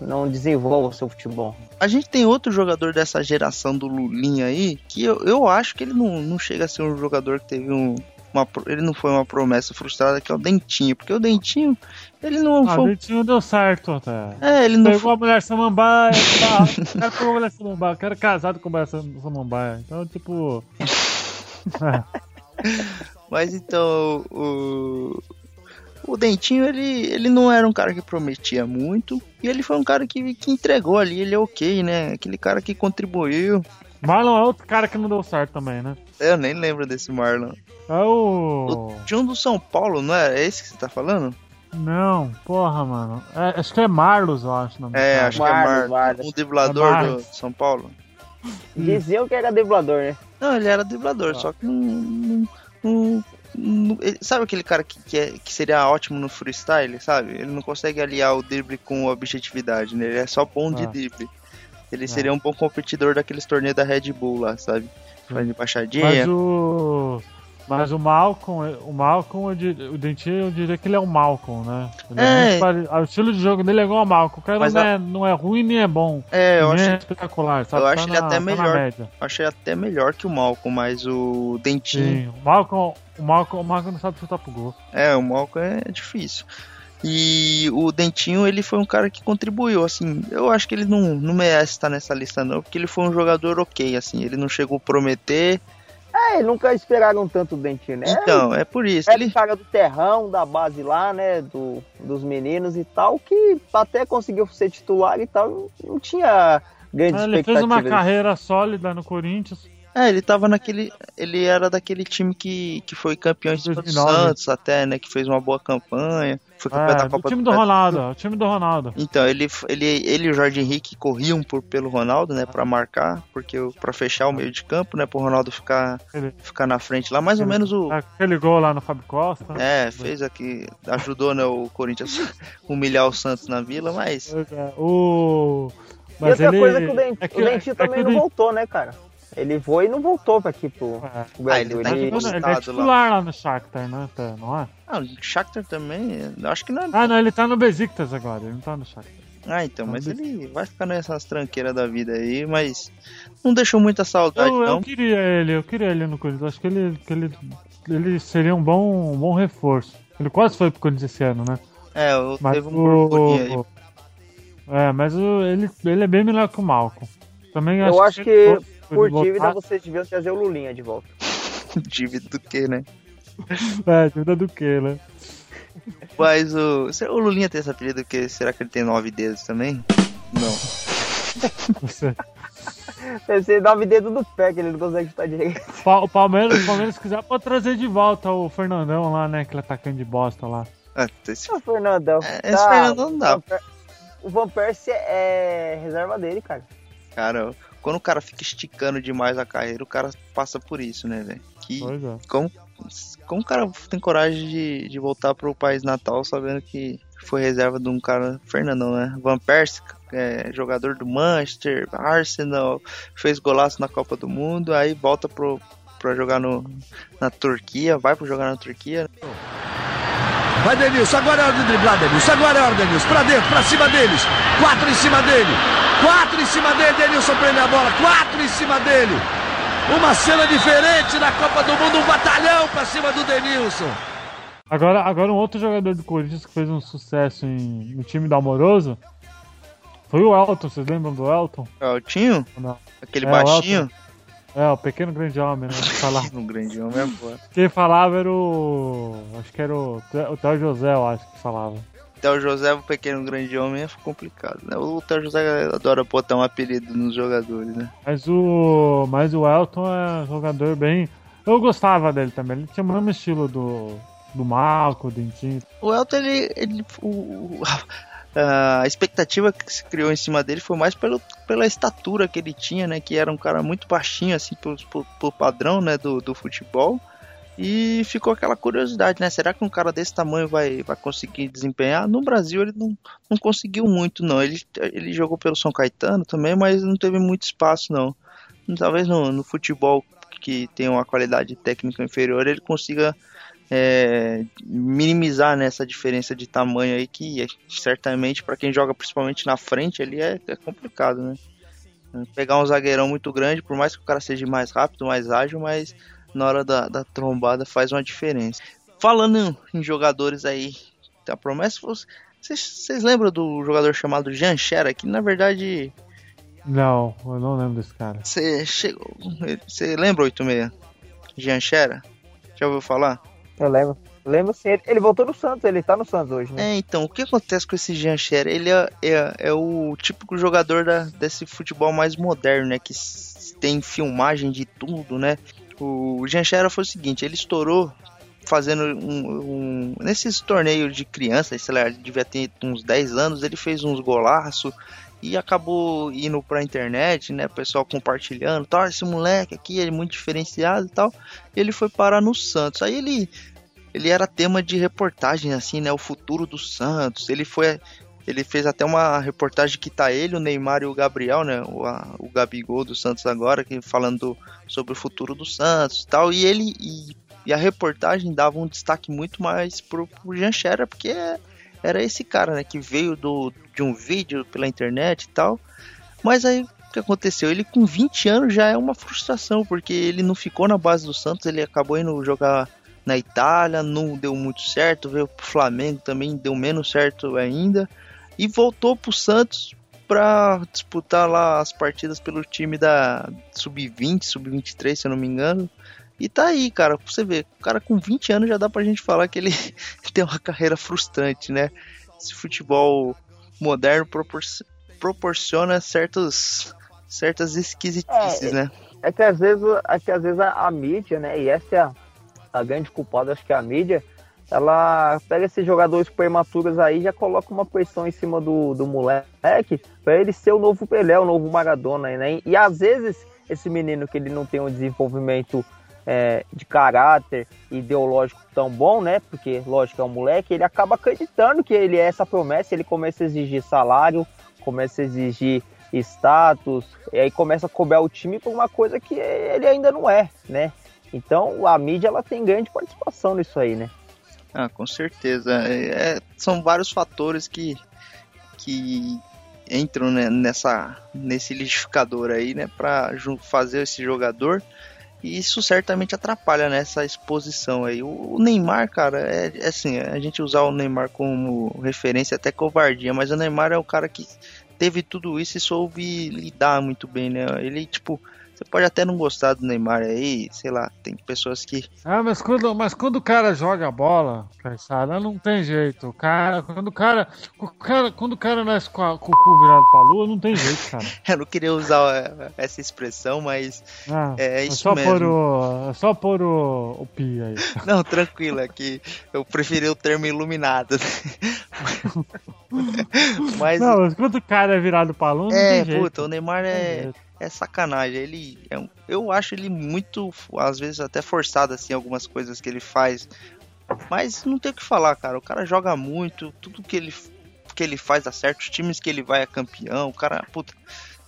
não desenvolva o seu futebol. A gente tem outro jogador dessa geração do Lulinha aí, que eu, eu acho que ele não, não chega a ser um jogador que teve um. Uma, ele não foi uma promessa frustrada, que é o Dentinho, porque o Dentinho, ele não ah, foi. O Dentinho deu certo até. É, ele não Pegou foi... a mulher samambaia, tá? o cara pegou a mulher samambaia, o cara é casado com a mulher samambaia. Então, tipo. é. Mas então, o, o Dentinho, ele, ele não era um cara que prometia muito. E ele foi um cara que, que entregou ali, ele é ok, né? Aquele cara que contribuiu. Marlon é outro cara que não deu certo também, né? Eu nem lembro desse Marlon. É o. O John do São Paulo, não é? É esse que você tá falando? Não, porra, mano. É, acho que é Marlos, eu acho. Não é, acho Marlos, que é Marlos. Marlos. O driblador é do São Paulo. Diziam que era driblador, né? Não, ele era driblador, ah. só que não, não, não, não sabe aquele cara que, que, é, que, seria ótimo no freestyle, sabe? Ele não consegue aliar o drible com a objetividade, né? Ele é só bom de ah. drible. Ele ah. seria um bom competidor daqueles torneios da Red Bull lá, sabe? Fazendo embaixadinha. Mas o. Mas o Malcolm, o Malcolm, o Dentinho, eu diria que ele é o Malcolm, né? É. é o estilo de jogo dele é igual ao Malcolm. O cara não, a... é, não é ruim nem é bom. É, eu acho. É espetacular, sabe? Eu acho tá ele na, até tá melhor. Achei até melhor que o Malcolm, mas o Dentinho. Sim, o Malcolm, o Malcolm, o Malcolm não sabe chutar pro gol. É, o Malcolm é difícil. E o Dentinho, ele foi um cara que contribuiu, assim, eu acho que ele não, não merece estar nessa lista não, porque ele foi um jogador ok, assim, ele não chegou a prometer, é, nunca esperaram tanto o Dentinho, né? Então, é por isso. É ele cara do terrão, da base lá, né? Do, dos meninos e tal, que até conseguiu ser titular e tal, não tinha grande é, Ele fez uma carreira sólida no Corinthians. É, ele tava naquele. Ele era daquele time que, que foi campeão de Santos até, né? Que fez uma boa campanha. Foi campeão é, da Copa o time do, do Ronaldo, o time do Ronaldo. Então, ele, ele, ele e o Jorge Henrique corriam por, pelo Ronaldo, né? Pra marcar, porque para fechar o meio de campo, né? Pro Ronaldo ficar, ele, ficar na frente lá, mais ou menos o. Aquele gol lá no Fábio Costa. É, fez aqui. Ajudou, né, o Corinthians humilhar o Santos na vila, mas. É, o. Mas e outra ele... coisa que o, Dent... é que, o Dentinho é também não voltou, né, cara? Ele foi e não voltou pra aqui pro, é. pro Brasil. Ah, ele, tá ele... ele é titular lá. lá no Shakhtar, né? Tá, não é? Ah, o Shakhtar também, acho que não é... Ah, não, ele tá no Besiktas agora, ele não tá no Shakhtar. Ah, então, mas ele vai ficar nessas tranqueiras da vida aí, mas não deixou muita saudade, eu, não. Eu queria ele, eu queria ele no Corinthians. Acho que ele, que ele, ele seria um bom, um bom reforço. Ele quase foi pro Corinthians esse ano, né? É, eu mas teve um o... aí. É, mas o, ele, ele é bem melhor que o Malcolm. Também eu acho, acho que, que por dívida voltar... vocês deviam trazer o Lulinha de volta. dívida do que, né? é, dívida do que, né? Mas o. O Lulinha tem esse apelido que será que ele tem nove dedos também? Não. Você. Deve ser nove dedos do pé que ele não consegue estar direito. O Palmeiras, o Palmeiras quiser pode trazer de volta o Fernandão lá, né? Aquele atacante de bosta lá. Ah, esse... O Fernandão. É, esse tá, Fernandão não dá. O Van Persie é reserva dele, cara. Cara, quando o cara fica esticando demais a carreira, o cara passa por isso, né, velho? Que é. como, como o cara tem coragem de, de voltar pro país natal sabendo que foi reserva de um cara, Fernandão, né? Van Persie, é, jogador do Manchester, Arsenal, fez golaço na Copa do Mundo, aí volta pro, pra jogar no, na Turquia, vai pra jogar na Turquia. Vai Denilson, agora é hora de driblar Denilson, agora é hora Denilson, pra dentro, pra cima deles, quatro em cima dele, quatro em cima dele, Denilson prende a bola, quatro em cima dele. Uma cena diferente na Copa do Mundo, um batalhão pra cima do Denilson. Agora, agora um outro jogador do Corinthians que fez um sucesso em, no time do Amoroso foi o Elton, vocês lembram do Elton? Eltinho? Não. Aquele é, baixinho? É, o pequeno grande homem, né? Falava. pequeno grande homem é boa. Quem falava era o. Acho que era o, o Theo José, eu acho que falava. Theo José, o pequeno grande homem, é complicado, né? O Theo José adora botar um apelido nos jogadores, né? Mas o. Mas o Elton é um jogador bem. Eu gostava dele também. Ele tinha o mesmo estilo do. Do Marco, do Dentinho. O Elton, ele. ele o, a expectativa que se criou em cima dele foi mais pelo, pela estatura que ele tinha, né? Que era um cara muito baixinho, assim, pro padrão, né? Do, do futebol. E ficou aquela curiosidade, né? Será que um cara desse tamanho vai, vai conseguir desempenhar? No Brasil ele não, não conseguiu muito, não. Ele, ele jogou pelo São Caetano também, mas não teve muito espaço, não. Talvez no, no futebol que tem uma qualidade técnica inferior ele consiga é, minimizar nessa né, diferença de tamanho aí que é, certamente para quem joga principalmente na frente ali é, é, complicado, né? Pegar um zagueirão muito grande, por mais que o cara seja mais rápido, mais ágil, mas na hora da, da trombada faz uma diferença. Falando em jogadores aí, a promessa, vocês lembram do jogador chamado Jean Xera, que na verdade não, eu não lembro desse cara. Você chegou. Você lembra 86? Jean Xera? Já ouviu falar? Eu lembro. lembro sim. Ele, ele, voltou no Santos, ele tá no Santos hoje, né? É, então, o que acontece com esse Jean? Ele é, é, é, o típico jogador da, desse futebol mais moderno, né? Que tem filmagem de tudo, né? O Jean foi o seguinte, ele estourou fazendo um, um, nesses torneios de criança, sei lá, ele devia ter uns 10 anos, ele fez uns golaços e acabou indo pra internet, né? Pessoal compartilhando, tal, esse moleque aqui é muito diferenciado e tal. E ele foi parar no Santos. Aí ele ele era tema de reportagem assim, né? O futuro do Santos. Ele foi ele fez até uma reportagem que tá ele, o Neymar e o Gabriel, né? O, a, o Gabigol do Santos agora, que falando sobre o futuro do Santos e tal. E ele e, e a reportagem dava um destaque muito mais pro, pro Jean Scherer, porque é, era esse cara, né? Que veio do, de um vídeo pela internet e tal. Mas aí o que aconteceu? Ele com 20 anos já é uma frustração, porque ele não ficou na base do Santos, ele acabou indo jogar na Itália, não deu muito certo, veio pro Flamengo também deu menos certo ainda. E voltou pro Santos para disputar lá as partidas pelo time da Sub-20, Sub-23, se eu não me engano. E tá aí, cara, pra você ver, o cara com 20 anos já dá pra gente falar que ele tem uma carreira frustrante, né? Esse futebol moderno propor proporciona certos, certas esquisitices, é, né? É que às vezes, é que às vezes a, a mídia, né? E essa é a, a, grande culpada, acho que é a mídia, ela pega esses jogadores prematuros aí e já coloca uma pressão em cima do, do moleque para ele ser o novo Pelé, o novo Maradona, né? E às vezes esse menino que ele não tem um desenvolvimento é, de caráter ideológico tão bom, né? Porque, lógico, é um moleque, ele acaba acreditando que ele é essa promessa, ele começa a exigir salário, começa a exigir status, e aí começa a cobrar o time por uma coisa que ele ainda não é, né? Então a mídia ela tem grande participação nisso aí, né? Ah, com certeza. É, são vários fatores que, que entram né, nessa, nesse liquidificador aí, né, para fazer esse jogador. E isso certamente atrapalha nessa né, exposição aí. O, Neymar, cara, é, é, assim, a gente usar o Neymar como referência é até covardia, mas o Neymar é o cara que teve tudo isso e soube lidar muito bem, né? Ele, tipo, você pode até não gostar do Neymar aí, sei lá, tem pessoas que. Ah, mas quando, mas quando o cara joga a bola, Caissara, não tem jeito. O cara, quando o cara, o cara, quando o cara nasce com, a, com o cu virado pra lua, não tem jeito, cara. Eu não queria usar essa expressão, mas ah, é, é isso só mesmo. Por o, é só pôr o, o pi aí. Não, tranquilo, é que eu preferi o termo iluminado. mas... Não, mas quando o cara é virado pra lua, não é, tem jeito. puta, o Neymar é é sacanagem. Ele é um, eu acho ele muito, às vezes até forçado assim algumas coisas que ele faz. Mas não tem o que falar, cara. O cara joga muito, tudo que ele que ele faz dá certo, os times que ele vai é campeão. O cara, puta,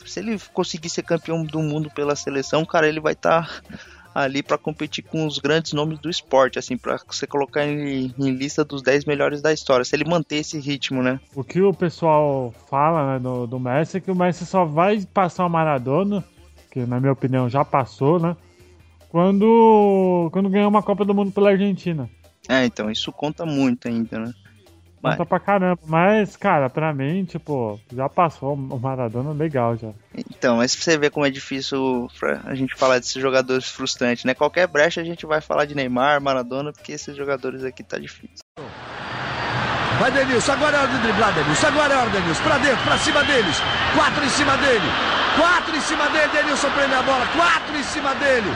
se ele conseguir ser campeão do mundo pela seleção, cara, ele vai estar tá ali para competir com os grandes nomes do esporte, assim, para você colocar em, em, lista dos 10 melhores da história, se ele manter esse ritmo, né? O que o pessoal fala né, do, do Messi é que o Messi só vai passar o Maradona, que na minha opinião já passou, né? Quando, quando ganhou uma Copa do Mundo pela Argentina. É, então, isso conta muito ainda, né? Conta mas... pra caramba. Mas, cara, pra mim, tipo, já passou o Maradona legal já. Então, mas você vê como é difícil pra a gente falar desses jogadores frustrantes, né? Qualquer brecha a gente vai falar de Neymar, Maradona, porque esses jogadores aqui tá difícil. Vai Denilson, agora é hora de driblar, Denilson. Agora é hora, Denilson. Pra dentro, pra cima deles. Quatro em cima dele. Quatro em cima dele. Denilson prende a bola. Quatro em cima dele.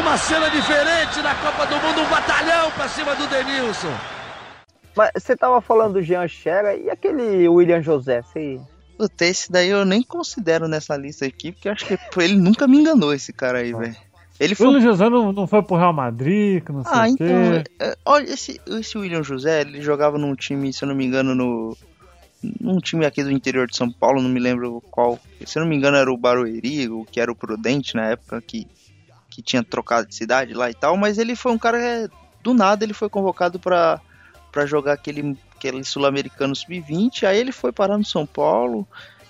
Uma cena diferente na Copa do Mundo. Um batalhão pra cima do Denilson. Mas você tava falando do Jean Scherer e aquele William José, você... Puta, esse daí eu nem considero nessa lista aqui, porque acho que ele nunca me enganou, esse cara aí, velho. Ele foi... O William José não, não foi pro Real Madrid, não sei ah, o quê. então, é, olha, esse, esse William José, ele jogava num time, se eu não me engano, no... Num time aqui do interior de São Paulo, não me lembro qual. Se eu não me engano, era o Barueri, o que era o Prudente na época, que, que tinha trocado de cidade lá e tal, mas ele foi um cara que, do nada, ele foi convocado para para jogar aquele, aquele Sul-Americano Sub-20. Aí ele foi parar no São Paulo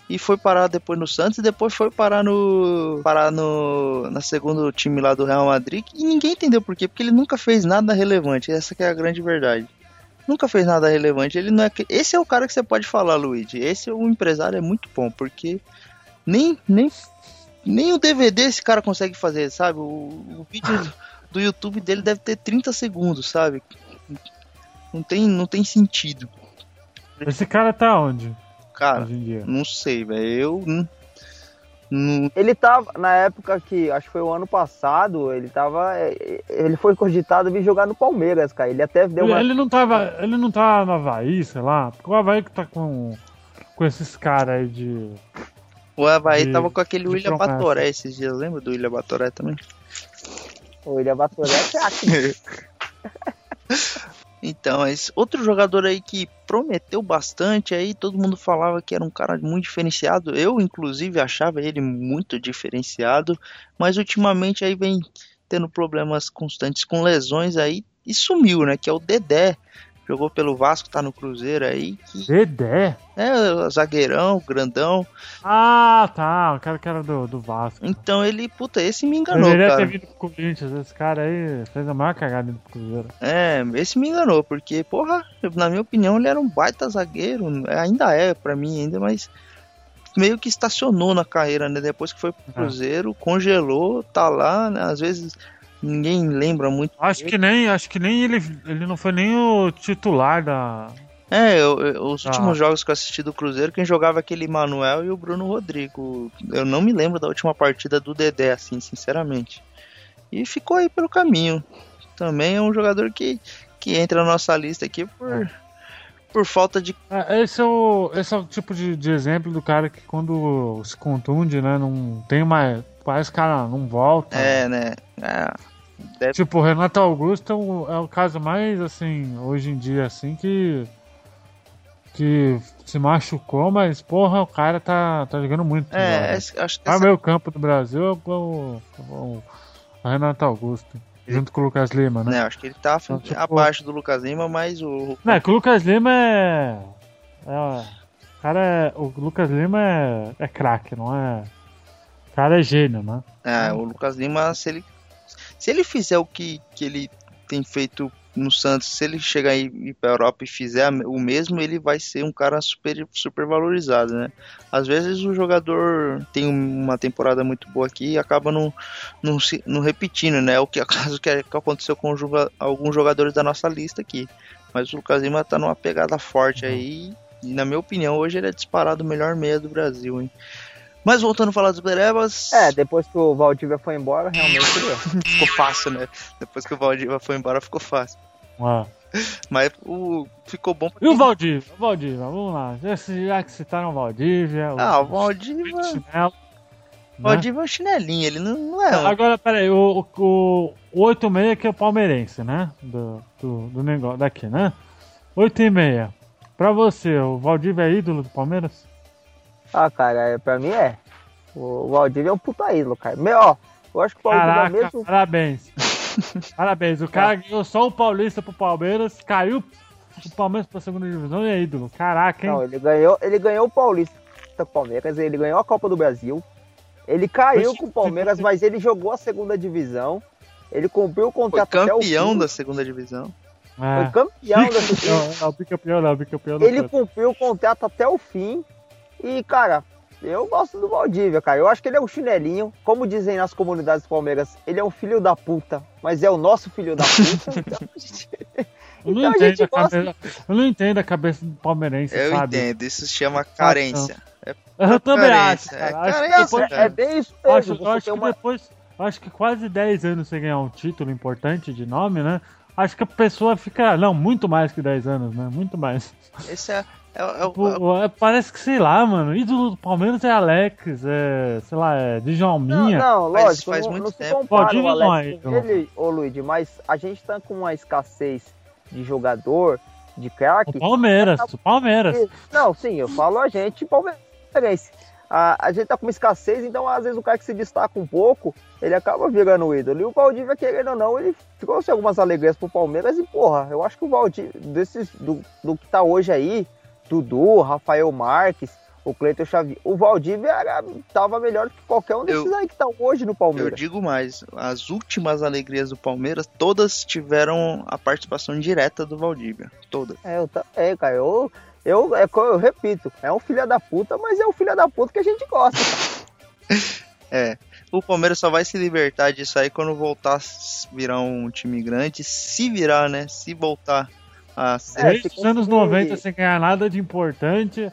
e foi parar depois no Santos e depois foi parar no parar no na segundo time lá do Real Madrid e ninguém entendeu por quê, porque ele nunca fez nada relevante. Essa é a grande verdade. Nunca fez nada relevante. Ele não é esse é o cara que você pode falar, Luigi. Esse é um empresário é muito bom, porque nem nem nem o DVD esse cara consegue fazer, sabe? O, o vídeo do YouTube dele deve ter 30 segundos, sabe? Não tem, não tem sentido. Esse cara tá onde? Cara, não sei, velho. Eu. Não, não... Ele tava, na época que, acho que foi o ano passado, ele tava. Ele foi cogitado vir jogar no Palmeiras, cara. Ele até deu uma. Ele não tava. Ele não tá no Havaí, sei lá. Porque o Havaí que tá com. Com esses caras aí de. O Havaí de, tava com aquele William promessa. Batoré esses dias, lembra do William Batoré também? O William Batoré é craque. Então, esse outro jogador aí que prometeu bastante aí, todo mundo falava que era um cara muito diferenciado. Eu, inclusive, achava ele muito diferenciado, mas ultimamente aí vem tendo problemas constantes com lesões aí e sumiu, né? Que é o Dedé jogou pelo Vasco, tá no Cruzeiro aí. Que... Dedé? É, zagueirão, grandão. Ah, tá, o cara que era do, do Vasco. Então ele, puta, esse me enganou, Deveria cara. ter vindo pro Corinthians, esse cara aí fez a maior cagada do Cruzeiro. É, esse me enganou, porque, porra, na minha opinião ele era um baita zagueiro, ainda é pra mim ainda, mas meio que estacionou na carreira, né? Depois que foi pro é. Cruzeiro, congelou, tá lá, né? Às vezes ninguém lembra muito. Acho dele. que nem, acho que nem ele, ele não foi nem o titular da. É, eu, eu, os ah. últimos jogos que eu assisti do Cruzeiro, quem jogava aquele Manuel e o Bruno Rodrigo. Eu não me lembro da última partida do Dedé, assim, sinceramente. E ficou aí pelo caminho. Também é um jogador que, que entra na nossa lista aqui por, é. por falta de. É, esse, é o, esse é o tipo de, de exemplo do cara que quando se contunde, né? Não tem mais. O cara não volta. É, né? É. Deve... Tipo, o Renato Augusto é o, é o caso mais, assim, hoje em dia, assim, que. que se machucou, mas porra, o cara tá, tá jogando muito. É, acho que. Ah, essa... meio campo do Brasil é o, o, o Renato Augusto. Junto com o Lucas Lima, né? É, acho que ele tá então, tipo... abaixo do Lucas Lima, mas o. Não, é que o Lucas Lima é. é cara é. O Lucas Lima é, é craque, não é. Cara é gênio, né? É, o Lucas Lima, se ele. Se ele fizer o que, que ele tem feito no Santos, se ele chegar aí para Europa e fizer o mesmo, ele vai ser um cara super, super valorizado, né? Às vezes o jogador tem uma temporada muito boa aqui e acaba não, não, se, não repetindo, né? O que, acaso que, que aconteceu com alguns jogadores da nossa lista aqui. Mas o Lucas Lima tá numa pegada forte aí e, na minha opinião, hoje ele é disparado o melhor meia do Brasil, hein? Mas voltando a falar dos Berebas. É, depois que o Valdívia foi embora, realmente ficou fácil, né? Depois que o Valdívia foi embora, ficou fácil. Ah. Mas o, ficou bom. E o Valdívia? O Valdívia, vamos lá. Já, já que citaram o Valdívia. Ah, o Valdívia. O Valdívia é um chinelinho, ele não, não é. Um... Agora, peraí, o, o, o 86 que é o palmeirense, né? Do, do, do negócio daqui, né? 8 e meia. Pra você, o Valdívia é ídolo do Palmeiras? Ah, cara, é, pra mim é. O Valdívia é um puta ídolo, cara. Meu, ó, eu acho que o Caraca, é mesmo. Parabéns. parabéns. O cara ganhou só o Paulista pro Palmeiras, caiu o Palmeiras pra segunda divisão e é ídolo. Caraca, hein? Não, ele ganhou, ele ganhou o Paulista pro Palmeiras, ele ganhou a Copa do Brasil. Ele caiu com o Palmeiras, mas ele jogou a segunda divisão. Ele cumpriu o contrato Foi campeão da segunda divisão. É. Foi campeão da segunda divisão. Não, bicampeão não, bicampeão Ele cumpriu o contrato até o fim. E, cara, eu gosto do Valdívia, cara. Eu acho que ele é um chinelinho. Como dizem nas comunidades do Palmeiras, ele é um filho da puta, mas é o nosso filho da puta. então, gente... Eu não, então, entendo gosta... cabeça... eu não entendo a cabeça do palmeirense, eu sabe? Eu entendo, isso se chama carência. É eu também acho, cara. É, carência, acho depois... é bem isso mesmo. Acho, eu acho que uma... depois, acho que quase 10 anos sem ganhar um título importante de nome, né? Acho que a pessoa fica, não, muito mais que 10 anos, né? Muito mais. Esse é é, é, Pô, é, parece que, sei lá, mano, ídolo do Palmeiras é Alex, é, sei lá, é Djalminha. Não, não lógico, faz, faz não, muito não tempo. Se compara o Alex com ele, ô Luigi, mas a gente tá com uma escassez de jogador, de craque. O Palmeiras, tá... o Palmeiras. Não, sim, eu falo a gente palmeirense. A, a gente tá com uma escassez, então às vezes o cara que se destaca um pouco, ele acaba virando o ídolo. E o Valdívia, querendo ou não, ele trouxe algumas alegrias pro Palmeiras e, porra, eu acho que o Valdívia, desses, do, do que tá hoje aí, Dudu, Rafael Marques, o Cleiton Xavier. O Valdívia era, tava melhor que qualquer um desses eu, aí que tá hoje no Palmeiras. Eu digo mais, as últimas alegrias do Palmeiras, todas tiveram a participação direta do Valdívia. Todas. É, eu também, cara. Eu, eu, é, eu repito, é um filho da puta, mas é um filho da puta que a gente gosta. é. O Palmeiras só vai se libertar disso aí quando voltar a virar um time grande. Se virar, né? Se voltar ah, é, Desde os anos 90 sem ganhar nada de importante.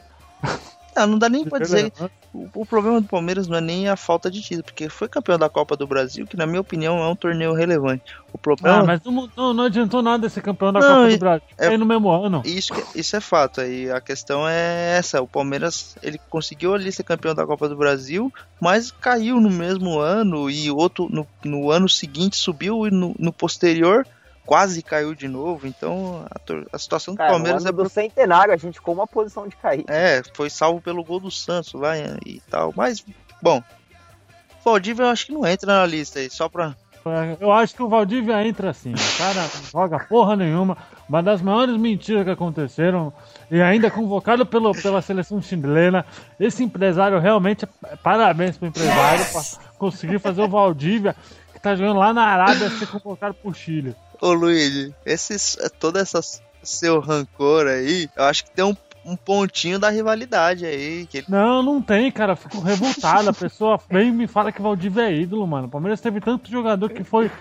Não, não dá nem pra dizer. O, o, problema do Palmeiras não é nem a falta de título, porque foi campeão da Copa do Brasil, que na minha opinião é um torneio relevante. O problema. Ah, mas não, não, não adiantou nada ser campeão da não, Copa do Brasil. É, no mesmo ano. Isso, isso é fato. Aí a questão é essa: o Palmeiras ele conseguiu ali ser campeão da Copa do Brasil, mas caiu no mesmo ano e outro no, no ano seguinte subiu e no, no posterior quase caiu de novo, então a, a situação do Cara, Palmeiras é do centenário, a gente ficou uma posição de cair. É, foi salvo pelo gol do Santos lá e, e tal, mas bom. Valdívia eu acho que não entra na lista aí, só pra eu acho que o Valdívia entra assim. O cara não joga porra nenhuma. Uma das maiores mentiras que aconteceram. E ainda convocado pelo, pela seleção chilena. Esse empresário realmente. Parabéns pro empresário yes! pra conseguir fazer o Valdívia, que tá jogando lá na Arábia, ser convocado pro Chile. Ô Luigi, esse, todo esse seu rancor aí, eu acho que tem um, um pontinho da rivalidade aí. Que ele... Não, não tem, cara. Fico revoltado. A pessoa vem e me fala que o Valdívia é ídolo, mano. O Palmeiras teve tanto jogador que foi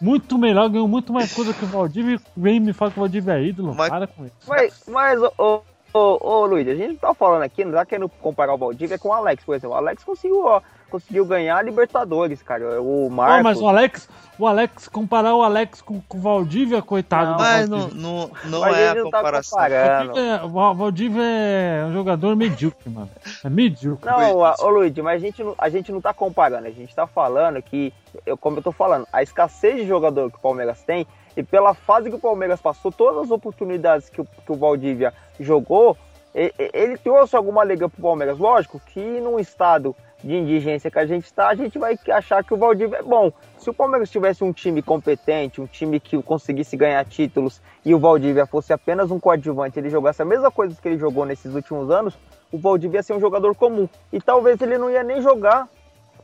muito melhor, ganhou muito mais coisa que o Valdívia e vem e me fala que o Valdívia é ídolo. Mas, para com isso. Mas, mas ô, ô, ô, Luiz, a gente não tá falando aqui, não tá querendo comparar o Valdívia com o Alex, por exemplo. O Alex conseguiu, ó, conseguiu ganhar a Libertadores, cara. O Marcos... Não, mas o Alex, o Alex, comparar o Alex com, com o Valdívia, coitado não, Mas não, não, não mas é a tá comparação. Tá o Valdívia é um jogador medíocre, mano. É medíocre. Não, ô Luigi, mas a gente, não, a gente não tá comparando. A gente tá falando que, eu, como eu tô falando, a escassez de jogador que o Palmeiras tem e pela fase que o Palmeiras passou, todas as oportunidades que o, que o Valdívia jogou, ele trouxe alguma liga pro Palmeiras. Lógico que num estado de indigência que a gente está, a gente vai achar que o Valdívia é bom. Se o Palmeiras tivesse um time competente, um time que conseguisse ganhar títulos e o Valdívia fosse apenas um coadjuvante, ele jogasse a mesma coisa que ele jogou nesses últimos anos, o Valdívia ia ser um jogador comum. E talvez ele não ia nem jogar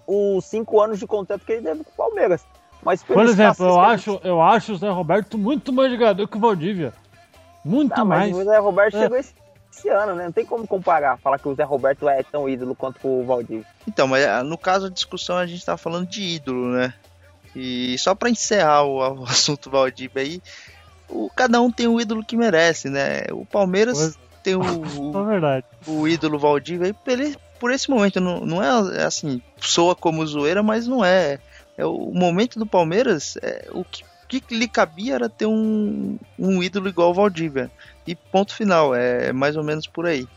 os cinco anos de contrato que ele teve com o Palmeiras. Mas Por exemplo, eu acho, eu acho o Zé Roberto muito mais jogador que o Valdívia. Muito não, mais. o Zé Roberto é. chegou esse, esse, ano, né? Não tem como comparar, falar que o Zé Roberto é tão ídolo quanto o Valdívia. Então, mas ah, no caso da discussão a gente tá falando de ídolo, né? E só para encerrar o, o, assunto Valdívia aí, o, cada um tem o ídolo que merece, né? O Palmeiras pois. tem o, o, é o ídolo Valdívia aí por, por esse momento. Não, não é assim, soa como zoeira, mas não é é o momento do Palmeiras, é, o que, que lhe cabia era ter um, um ídolo igual o Valdívia. E ponto final, é mais ou menos por aí.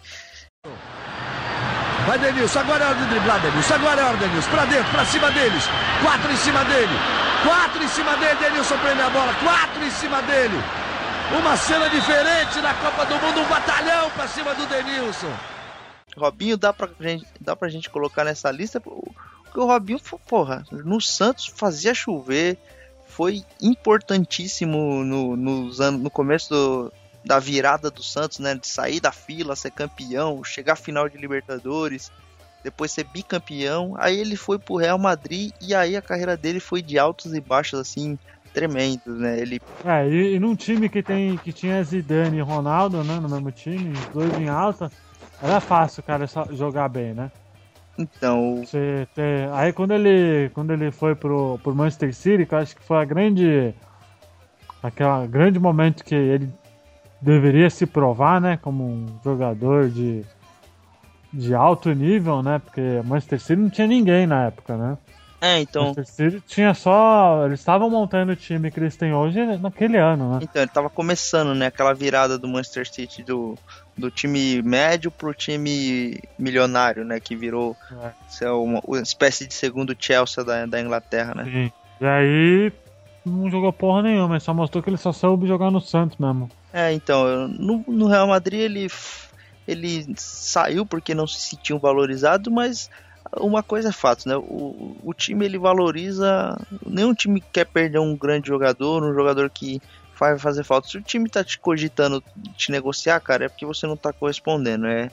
Vai Denilson, agora é hora de driblar Denilson, agora é hora Denilson, pra dentro, pra cima deles, quatro em cima dele, quatro em cima dele, Denilson prende a bola, quatro em cima dele. Uma cena diferente na Copa do Mundo, um batalhão pra cima do Denilson. Robinho dá pra gente, dá pra gente colocar nessa lista porque o Robinho, porra, no Santos fazia chover, foi importantíssimo no, no, no começo do, da virada do Santos, né? De sair da fila, ser campeão, chegar à final de Libertadores, depois ser bicampeão. Aí ele foi pro Real Madrid e aí a carreira dele foi de altos e baixos, assim, tremendos, né? Ele... É, e, e num time que, tem, que tinha Zidane e Ronaldo, né? No mesmo time, os dois em alta, era fácil, cara, jogar bem, né? Então. Você tem... Aí quando ele, quando ele foi pro, pro Manchester City, que eu acho que foi a grande. Aquele grande momento que ele deveria se provar, né? Como um jogador de, de alto nível, né? Porque Manchester City não tinha ninguém na época, né? É, então. Manchester City tinha só. Eles estavam montando o time que eles têm hoje naquele ano, né? Então, ele tava começando, né? Aquela virada do Manchester City do, do time médio pro time milionário, né? Que virou é. uma, uma, espécie de segundo Chelsea da, da Inglaterra, né? Sim. E aí não jogou porra nenhuma, só mostrou que ele só soube jogar no Santos mesmo. É, então, no, no Real Madrid ele, ele saiu porque não se sentiu valorizado, mas uma coisa é fato, né? O, o time ele valoriza. Nenhum time quer perder um grande jogador, um jogador que vai fazer falta. Se o time tá te cogitando te negociar, cara, é porque você não tá correspondendo. É,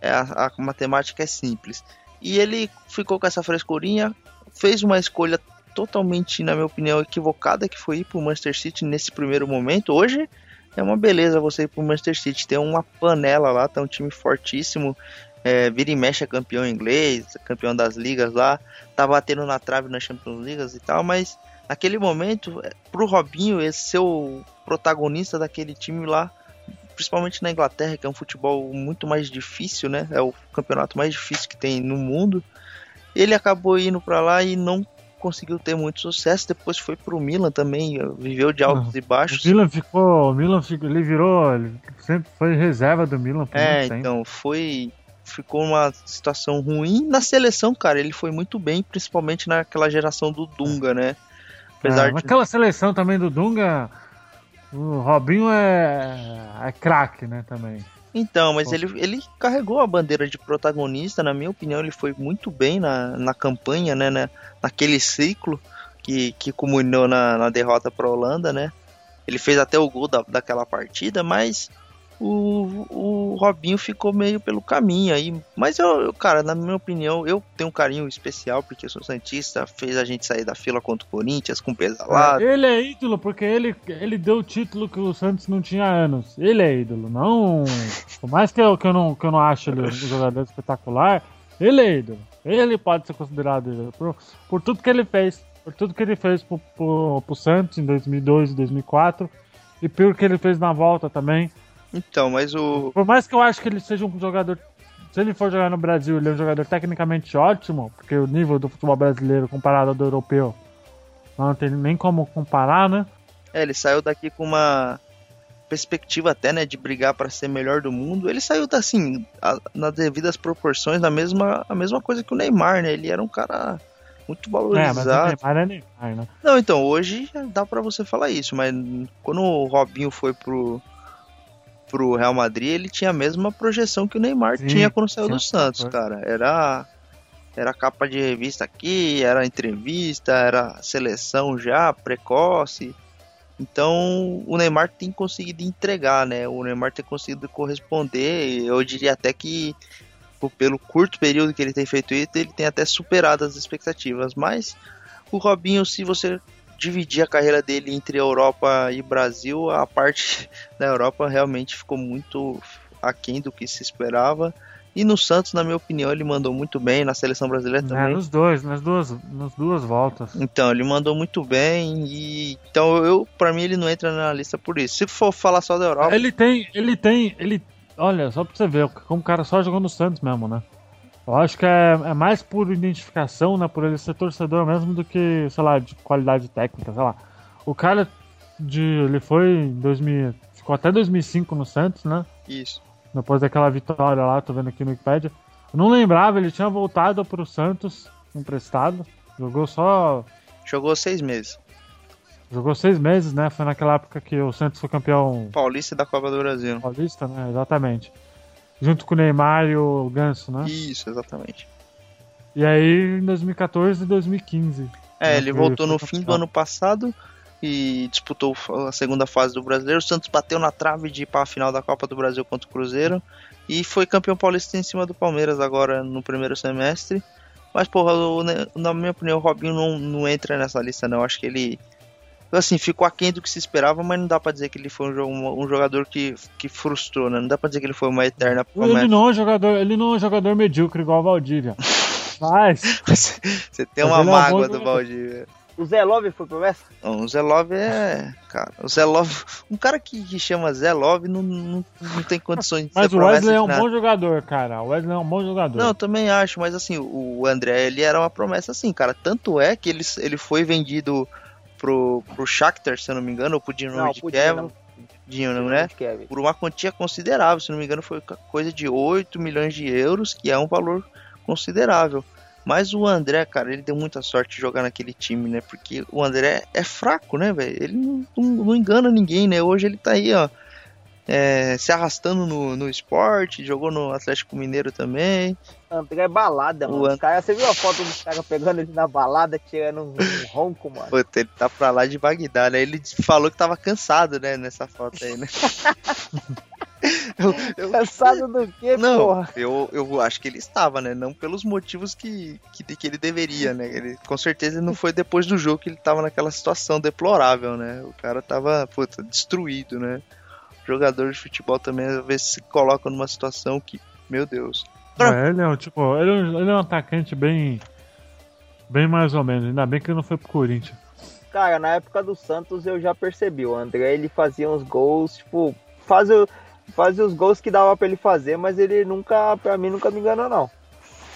é a, a matemática é simples. E ele ficou com essa frescurinha, fez uma escolha totalmente, na minha opinião, equivocada, que foi ir pro Manchester City nesse primeiro momento. Hoje é uma beleza você ir pro Manchester City, tem uma panela lá, tá um time fortíssimo. É, vira e mexe é campeão inglês, campeão das ligas lá, tá batendo na trave nas Champions League e tal, mas naquele momento, é, pro Robinho, esse ser o protagonista daquele time lá, principalmente na Inglaterra, que é um futebol muito mais difícil, né? É o campeonato mais difícil que tem no mundo. Ele acabou indo para lá e não conseguiu ter muito sucesso. Depois foi pro Milan também, viveu de altos e baixos. O Milan ficou, o Milan ficou, ele virou, ele sempre foi reserva do Milan. É, então foi ficou uma situação ruim. Na seleção, cara, ele foi muito bem, principalmente naquela geração do Dunga, né? Apesar é, de... Aquela seleção também do Dunga, o Robinho é, é craque, né, também. Então, mas ele, ele carregou a bandeira de protagonista, na minha opinião, ele foi muito bem na, na campanha, né, né naquele ciclo que, que culminou na, na derrota para a Holanda, né? Ele fez até o gol da, daquela partida, mas o, o Robinho ficou meio pelo caminho aí. Mas eu, cara, na minha opinião, eu tenho um carinho especial porque eu sou Santista, fez a gente sair da fila contra o Corinthians com pesadelo. Ele é ídolo porque ele, ele deu o título que o Santos não tinha anos. Ele é ídolo, não. Por mais que eu, que eu, não, que eu não acho ele um jogador espetacular, ele é ídolo. Ele pode ser considerado ídolo por, por tudo que ele fez. Por tudo que ele fez pro, pro, pro Santos em 2002 e 2004 e pelo que ele fez na volta também. Então, mas o. Por mais que eu acho que ele seja um jogador. Se ele for jogar no Brasil, ele é um jogador tecnicamente ótimo, porque o nível do futebol brasileiro comparado ao do europeu não tem nem como comparar, né? É, ele saiu daqui com uma perspectiva até, né, de brigar para ser melhor do mundo. Ele saiu assim, a, nas devidas proporções, na mesma, a mesma coisa que o Neymar, né? Ele era um cara muito valorizado. É, mas o Neymar é Neymar, né? Não, então, hoje dá para você falar isso, mas quando o Robinho foi pro pro Real Madrid, ele tinha a mesma projeção que o Neymar Sim, tinha quando saiu do Santos, cara. Era era capa de revista aqui, era entrevista, era seleção já precoce. Então o Neymar tem conseguido entregar, né? O Neymar tem conseguido corresponder. Eu diria até que pelo curto período que ele tem feito isso, ele tem até superado as expectativas. Mas o Robinho, se você dividir a carreira dele entre Europa e Brasil, a parte da Europa realmente ficou muito aquém do que se esperava. E no Santos, na minha opinião, ele mandou muito bem, na seleção brasileira é, também. É, nos dois, nas duas, nas duas voltas. Então, ele mandou muito bem e então eu, para mim ele não entra na lista por isso. Se for falar só da Europa, ele tem, ele tem, ele olha, só pra você ver, como o cara só jogou no Santos mesmo, né? Eu acho que é, é mais por identificação, né? Por ele ser torcedor mesmo do que, sei lá, de qualidade técnica, sei lá. O cara de. Ele foi em 2000. Ficou até 2005 no Santos, né? Isso. Depois daquela vitória lá, tô vendo aqui no Wikipedia. Eu não lembrava, ele tinha voltado pro Santos emprestado. Jogou só. Jogou seis meses. Jogou seis meses, né? Foi naquela época que o Santos foi campeão. Paulista da Copa do Brasil. Paulista, né? Exatamente. Junto com o Neymar e o Ganso, né? Isso, exatamente. E aí em 2014 e 2015. É, né, ele voltou no fim do ano passado e disputou a segunda fase do Brasileiro. O Santos bateu na trave de ir para a final da Copa do Brasil contra o Cruzeiro e foi campeão paulista em cima do Palmeiras agora no primeiro semestre. Mas, porra, na minha opinião, o Robinho não, não entra nessa lista, não. Acho que ele assim, ficou aquém do que se esperava, mas não dá pra dizer que ele foi um, um, jogador que, que frustrou, né? Não dá pra dizer que ele foi uma eterna promessa. Ele não é um jogador, ele não é um jogador medíocre igual o Valdívia. Mas. Você tem uma mágoa é do Valdívia. O Zé Love foi promessa? Não, o Zé Love é. Cara, o Zé Love. Um cara que, que chama Zé Love não, não, não tem condições de Mas o Wesley é um bom jogador, cara. O Wesley é um bom jogador. Não, eu também acho, mas assim, o André, ele era uma promessa assim, cara. Tanto é que ele, ele foi vendido pro, pro Shakhtar, se eu não me engano, ou pro Dinamo de Kiev. Dinamo, né? Por uma quantia considerável, se não me engano, foi coisa de 8 milhões de euros, que é um valor considerável. Mas o André, cara, ele deu muita sorte de jogar naquele time, né? Porque o André é fraco, né, velho? Ele não, não, não, engana ninguém, né? Hoje ele tá aí, ó. É, se arrastando no, no esporte, jogou no Atlético Mineiro também. André é balada, mano. An... Cara, você viu a foto do cara pegando ele na balada, tirando um, um ronco, mano? Puta, ele tá pra lá de Bagdá, né? Ele falou que tava cansado, né, nessa foto aí, né? eu, eu... Cansado do quê, Não, porra? Eu, eu acho que ele estava, né? Não pelos motivos que, que, que ele deveria, né? Ele, com certeza não foi depois do jogo que ele tava naquela situação deplorável, né? O cara tava, puta, destruído, né? Jogador de futebol também às vezes se coloca numa situação que, meu Deus. É, ele é um tipo, ele, é ele é um atacante bem. Bem mais ou menos, ainda bem que ele não foi pro Corinthians. Cara, na época do Santos eu já percebi, o André ele fazia uns gols, tipo, fazia, fazia os gols que dava para ele fazer, mas ele nunca, pra mim, nunca me enganou, não.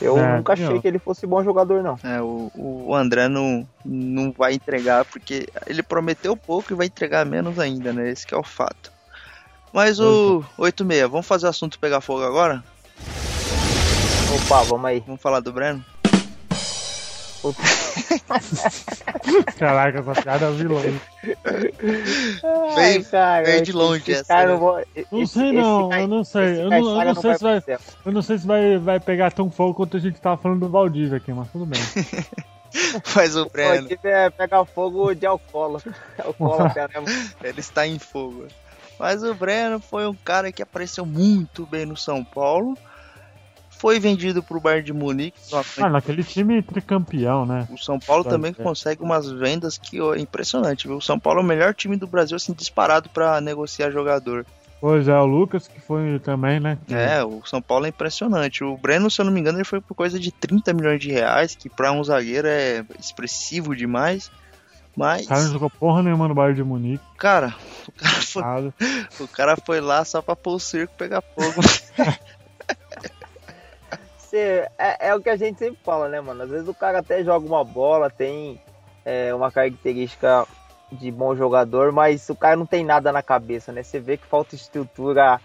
Eu é, nunca achei que ele fosse bom jogador, não. É, o, o André não, não vai entregar, porque ele prometeu pouco e vai entregar menos ainda, né? Esse é o fato. Mas o 86, vamos fazer o assunto pegar fogo agora? Opa, vamos aí. Vamos falar do Breno? Caraca, essa piada é vilão. Veio, veio de longe essa. Cara, né? vou, não esse, sei não, eu não sei. Eu não, eu não sei se vai. Eu não sei se vai, vai pegar tão fogo quanto a gente tava falando do Valdívia aqui, mas tudo bem. Faz o Breno. O é pegar fogo de alcoólatra. Ele está em fogo. Mas o Breno foi um cara que apareceu muito bem no São Paulo foi vendido pro Bayern de Munique. Ah, naquele time tricampeão, né? O São Paulo Pode também ser. consegue umas vendas que é impressionante, viu? O São Paulo é o melhor time do Brasil, assim, disparado para negociar jogador. Pois é, o Lucas que foi também, né? É, o São Paulo é impressionante. O Breno, se eu não me engano, ele foi por coisa de 30 milhões de reais, que para um zagueiro é expressivo demais. Mas. O cara não jogou porra nenhuma no Bayern de Munique. Cara, o cara foi, o cara foi lá só pra pôr o circo pegar fogo. É, é, o que a gente sempre fala, né, mano? Às vezes o cara até joga uma bola, tem é, uma característica de bom jogador, mas o cara não tem nada na cabeça, né? Você vê que falta estrutura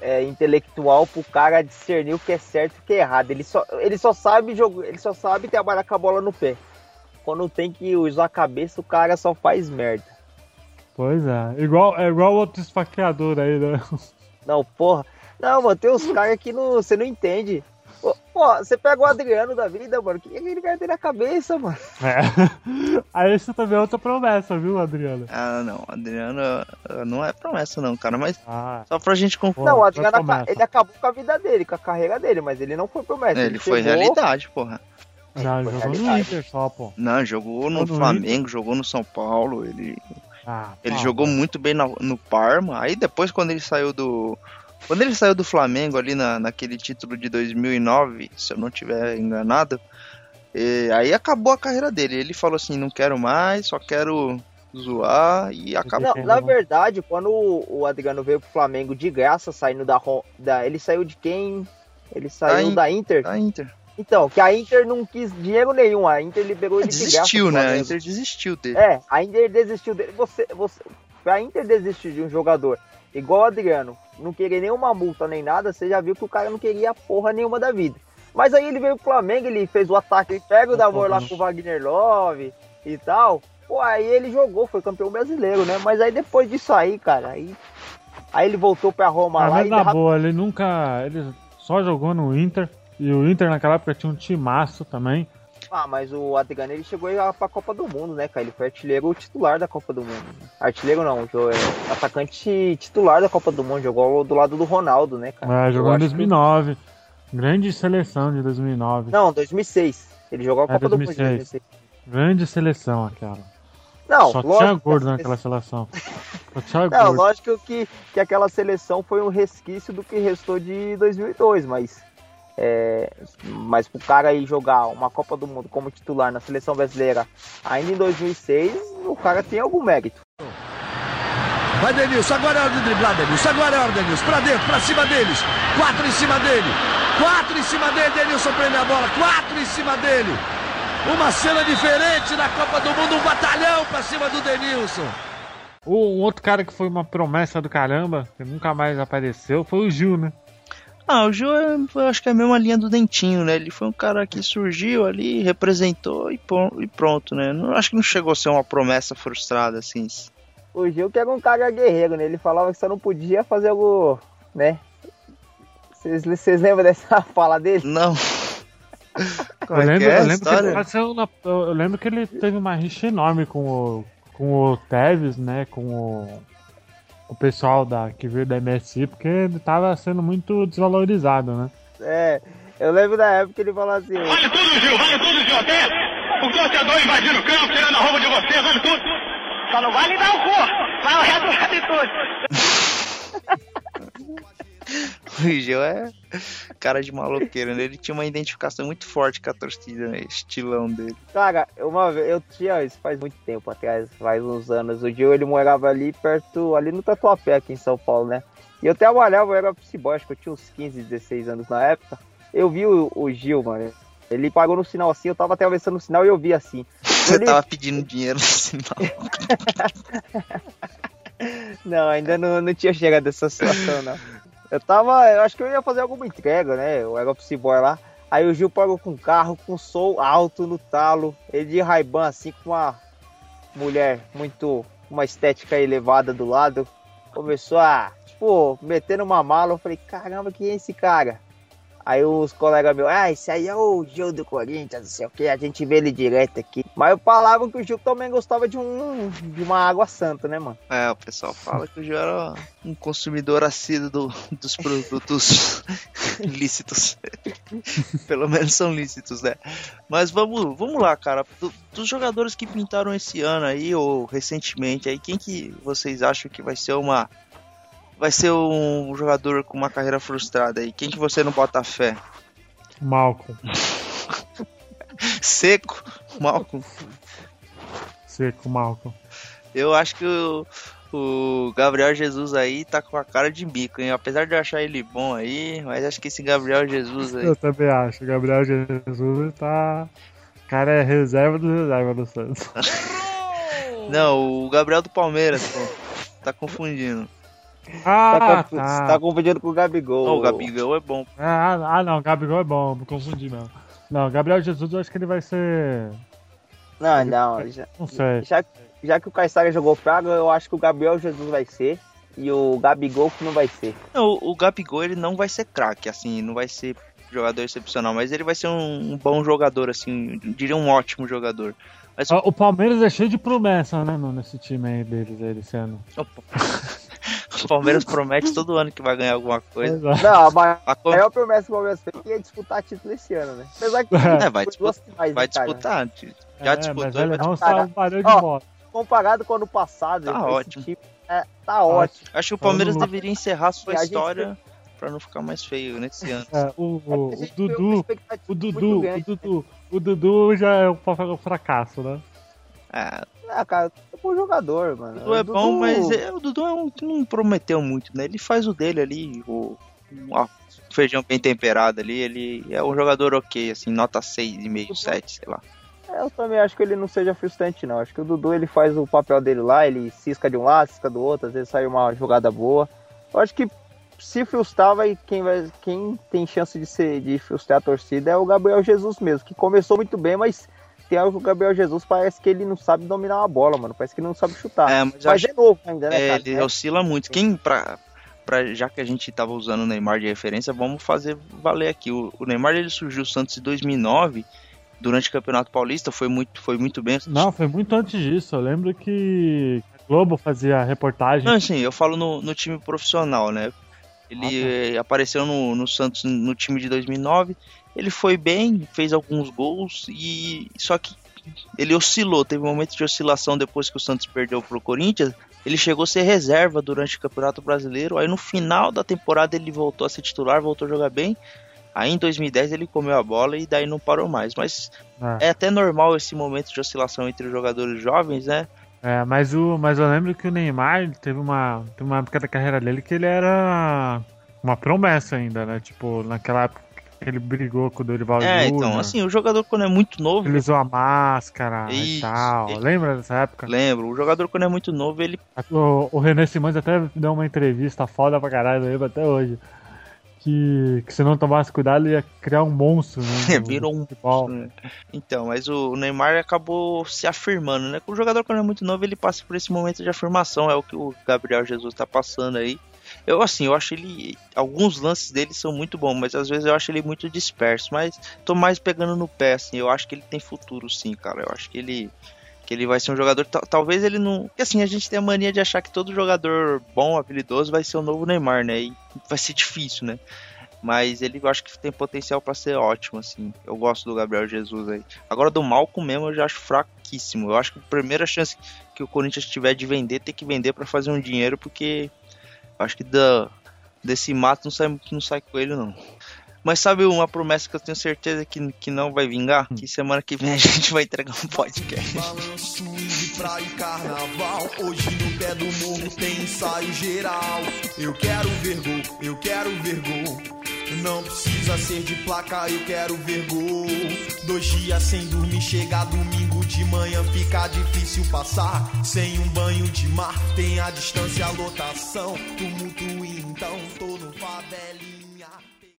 é, intelectual pro cara discernir o que é certo e o que é errado. Ele só, ele só sabe jogar, ele só sabe trabalhar com a bola no pé. Quando tem que usar a cabeça, o cara só faz merda. Pois é, igual, é igual outro esfaqueador aí, né? Não, porra. Não, mano, tem uns caras que não, você não entende. Pô, você pega o Adriano da vida, mano. O que ele vai ter na cabeça, mano? É. Aí isso também é outra promessa, viu, Adriano? Ah, não. Adriano não é promessa, não, cara. Mas ah. só pra gente confundir. Não, o Adriano, ele acabou com a vida dele, com a carreira dele, mas ele não foi promessa. Ele, ele foi chegou... realidade, porra. Não, ele jogou no Inter só, pô. Não, jogou no, no Flamengo, Inter. jogou no São Paulo. Ele, ah, ele jogou muito bem no, no Parma. Aí depois, quando ele saiu do quando ele saiu do Flamengo ali na, naquele título de 2009, se eu não tiver enganado, e, aí acabou a carreira dele. Ele falou assim: não quero mais, só quero zoar e acabou. Não, na verdade, quando o Adriano veio pro Flamengo de graça, saindo da, da. Ele saiu de quem? Ele saiu da, da Inter? Da Inter. Então, que a Inter não quis dinheiro nenhum, a Inter liberou ele desistiu, de graça. Desistiu, né? A Inter desistiu dele. É, a Inter desistiu dele. Você, você, a Inter desistir de um jogador igual o Adriano, não querer nenhuma multa nem nada, você já viu que o cara não queria porra nenhuma da vida. Mas aí ele veio pro Flamengo, ele fez o ataque, pega o Davor lá com o Wagner Love e tal. Pô, aí ele jogou, foi campeão brasileiro, né? Mas aí depois disso aí, cara, aí, aí ele voltou pra Roma ah, lá. Mas na boa, ele nunca. Ele só jogou no Inter. E o Inter naquela época tinha um timaço também. Ah, mas o Adriano ele chegou pra Copa do Mundo, né, cara? Ele foi artilheiro titular da Copa do Mundo. Artilheiro não, é atacante titular da Copa do Mundo. Jogou do lado do Ronaldo, né, cara? É, jogou em 2009. Que... Grande seleção de 2009. Não, 2006. Ele jogou a é, Copa é, 2006. do Mundo 2006. Grande seleção aquela. Não, Só lógico, tinha gordo naquela seleção. Só tinha não, gordo. lógico que, que aquela seleção foi um resquício do que restou de 2002, mas é, mas pro cara aí jogar uma Copa do Mundo como titular na seleção brasileira ainda em 2006, o cara tem algum mérito. Vai Denilson, agora é hora de driblar Denilson, agora é hora Denilson, pra dentro, pra cima deles, quatro em cima dele, quatro em cima dele, Denilson prende a bola, quatro em cima dele. Uma cena diferente na Copa do Mundo, um batalhão pra cima do Denilson. O outro cara que foi uma promessa do caramba, que nunca mais apareceu, foi o Gil, né? Ah, o Gil eu acho que é a mesma linha do Dentinho, né? Ele foi um cara que surgiu ali, representou e pronto, né? Não, acho que não chegou a ser uma promessa frustrada, assim. O Gil que era um cara guerreiro, né? Ele falava que só não podia fazer algo, né? Vocês lembram dessa fala dele? Não. eu, é lembro, é eu, lembro que ele, na, eu lembro que ele teve uma rixa enorme com o, com o Tevez, né? Com o o pessoal da, que veio da MSI, porque ele tava sendo muito desvalorizado, né? É, eu lembro da época que ele falou assim: Vale tudo, Gil, vale tudo, Gil, até o torcedor invadindo o campo, tirando a roupa de você, vale tudo. Só não vale dar o cu, vai o resto, vale tudo. o Gil é cara de maloqueiro, né? Ele tinha uma identificação muito forte com a torcida, né? Estilão dele. Cara, uma vez, eu tinha, isso faz muito tempo atrás, faz uns anos. O Gil, ele morava ali perto, ali no Tatuapé, aqui em São Paulo, né? E eu trabalhava, eu era psicólogo, acho que eu tinha uns 15, 16 anos na época. Eu vi o, o Gil, mano. Ele pagou no sinal assim, eu tava atravessando o sinal e eu vi assim. Você ele... tava pedindo dinheiro no sinal. não, ainda não, não tinha chegado essa situação, não. Eu tava. Eu acho que eu ia fazer alguma entrega, né? Eu era o boy lá. Aí o Gil pagou com um carro com som alto no talo. Ele de Raiban assim com uma mulher muito. uma estética elevada do lado. Começou a, tipo, metendo uma mala. Eu falei, caramba, quem é esse cara? Aí os colegas meus, ah, esse aí é o Gil do Corinthians, não sei o que, a gente vê ele direto aqui. Mas falavam que o Gil também gostava de um de uma água santa, né, mano? É, o pessoal fala que o Gil era um consumidor assíduo do, dos produtos lícitos. Pelo menos são lícitos, né? Mas vamos, vamos lá, cara. Do, dos jogadores que pintaram esse ano aí, ou recentemente aí, quem que vocês acham que vai ser uma vai ser um jogador com uma carreira frustrada aí? Quem que você não bota fé? Malcolm. Seco? Malcolm? Seco, Malcolm. Eu acho que o, o, Gabriel Jesus aí tá com a cara de bico, hein? Apesar de eu achar ele bom aí, mas acho que esse Gabriel Jesus aí. Eu também acho. O Gabriel Jesus tá. O cara é reserva do reserva do Santos. Não, o Gabriel do Palmeiras, pô. Tá confundindo. Ah, tá, tá. tá confundindo com o Gabigol. Não, o Gabigol é bom. Ah, ah, não, o Gabigol é bom, não confundi não. Não, Gabriel Jesus eu acho que ele vai ser. Não, não. Já, não sei. Já, já que o Caissara jogou Praga, eu acho que o Gabriel Jesus vai ser. e o Gabigol que não vai ser. Não, o, Gabigol ele não vai ser craque, assim, não vai ser jogador excepcional, mas ele vai ser um, um bom jogador, assim, diria um ótimo jogador. Mas... O Palmeiras é cheio de promessa, né, nesse time aí deles aí, esse ano. O Palmeiras promete todo ano que vai ganhar alguma coisa. Não, a maior, a maior promessa que o Palmeiras fez é disputar título esse ano, né? Apesar que é, vai, disputar, finais, vai disputar. Já é, disputou. Mas vai disputar. Um de Ó, comparado com o ano passado, tá ótimo. Time, é, tá ótimo. Acho que o Palmeiras deveria encerrar sua história. Gente pra não ficar mais feio nesse ano. É, o, o, o, Dudu, o Dudu, o Dudu, o Dudu já é um fracasso, né? É. Ah, cara, é bom jogador, mano. O Dudu é bom, mas é, o Dudu é um que não prometeu muito, né? Ele faz o dele ali, o, o feijão bem temperado ali, ele é um jogador ok, assim, nota 6,5, 7, sei lá. É, eu também acho que ele não seja frustrante, não. Acho que o Dudu ele faz o papel dele lá, ele cisca de um lado, cisca do outro, às vezes sai uma jogada boa. Eu acho que se frustrar, vai, quem, vai, quem tem chance de, ser, de frustrar a torcida é o Gabriel Jesus mesmo, que começou muito bem, mas tem o Gabriel Jesus, parece que ele não sabe dominar uma bola, mano. Parece que ele não sabe chutar. É, mas, mas é novo ainda, né? É, cara? ele é. oscila muito. Quem, pra, pra, já que a gente tava usando o Neymar de referência, vamos fazer valer aqui. O, o Neymar ele surgiu o Santos em 2009 durante o Campeonato Paulista, foi muito, foi muito bem. Não, foi muito antes disso. Eu lembro que a Globo fazia reportagem. Não, sim, eu falo no, no time profissional, né? Ele ah, tá. apareceu no, no Santos no time de 2009. Ele foi bem, fez alguns gols e só que ele oscilou. Teve um momento de oscilação depois que o Santos perdeu pro Corinthians. Ele chegou a ser reserva durante o Campeonato Brasileiro. Aí no final da temporada ele voltou a ser titular, voltou a jogar bem. Aí em 2010 ele comeu a bola e daí não parou mais. Mas ah. é até normal esse momento de oscilação entre os jogadores jovens, né? É, mas, o, mas eu lembro que o Neymar teve uma, teve uma época da carreira dele que ele era uma promessa ainda, né? Tipo, naquela época ele brigou com o Dorival É, Júnior, então, assim, o jogador quando é muito novo... Ele usou a máscara isso, e tal. Ele... Lembra dessa época? Lembro. O jogador quando é muito novo, ele... O, o René Simões até deu uma entrevista foda pra caralho, eu lembro até hoje que, que se não tomasse cuidado ia criar um monstro, né? Virou um futebol. Né? Então, mas o Neymar acabou se afirmando, né? O jogador quando é muito novo, ele passa por esse momento de afirmação, é o que o Gabriel Jesus tá passando aí. Eu assim, eu acho ele alguns lances dele são muito bons, mas às vezes eu acho ele muito disperso, mas tô mais pegando no pé assim. Eu acho que ele tem futuro sim, cara. Eu acho que ele que ele vai ser um jogador. Talvez ele não. Porque assim, a gente tem a mania de achar que todo jogador bom, habilidoso, vai ser o novo Neymar, né? E vai ser difícil, né? Mas ele eu acho que tem potencial para ser ótimo, assim. Eu gosto do Gabriel Jesus aí. Agora do Malcom mesmo eu já acho fraquíssimo. Eu acho que a primeira chance que o Corinthians tiver de vender, tem que vender para fazer um dinheiro, porque acho que da, desse mato não sai, não sai coelho, não. Mas sabe uma promessa que eu tenho certeza que, que não vai vingar? Que semana que vem a gente vai entregar um podcast. Balanço de praia e carnaval. Hoje no pé do morro tem ensaio geral. Eu quero ver gol, eu quero ver gol. Não precisa ser de placa, eu quero ver gol. Dois dias sem dormir, chegar domingo de manhã, fica difícil passar. Sem um banho de mar, tem a distância, a lotação. Tumulto então,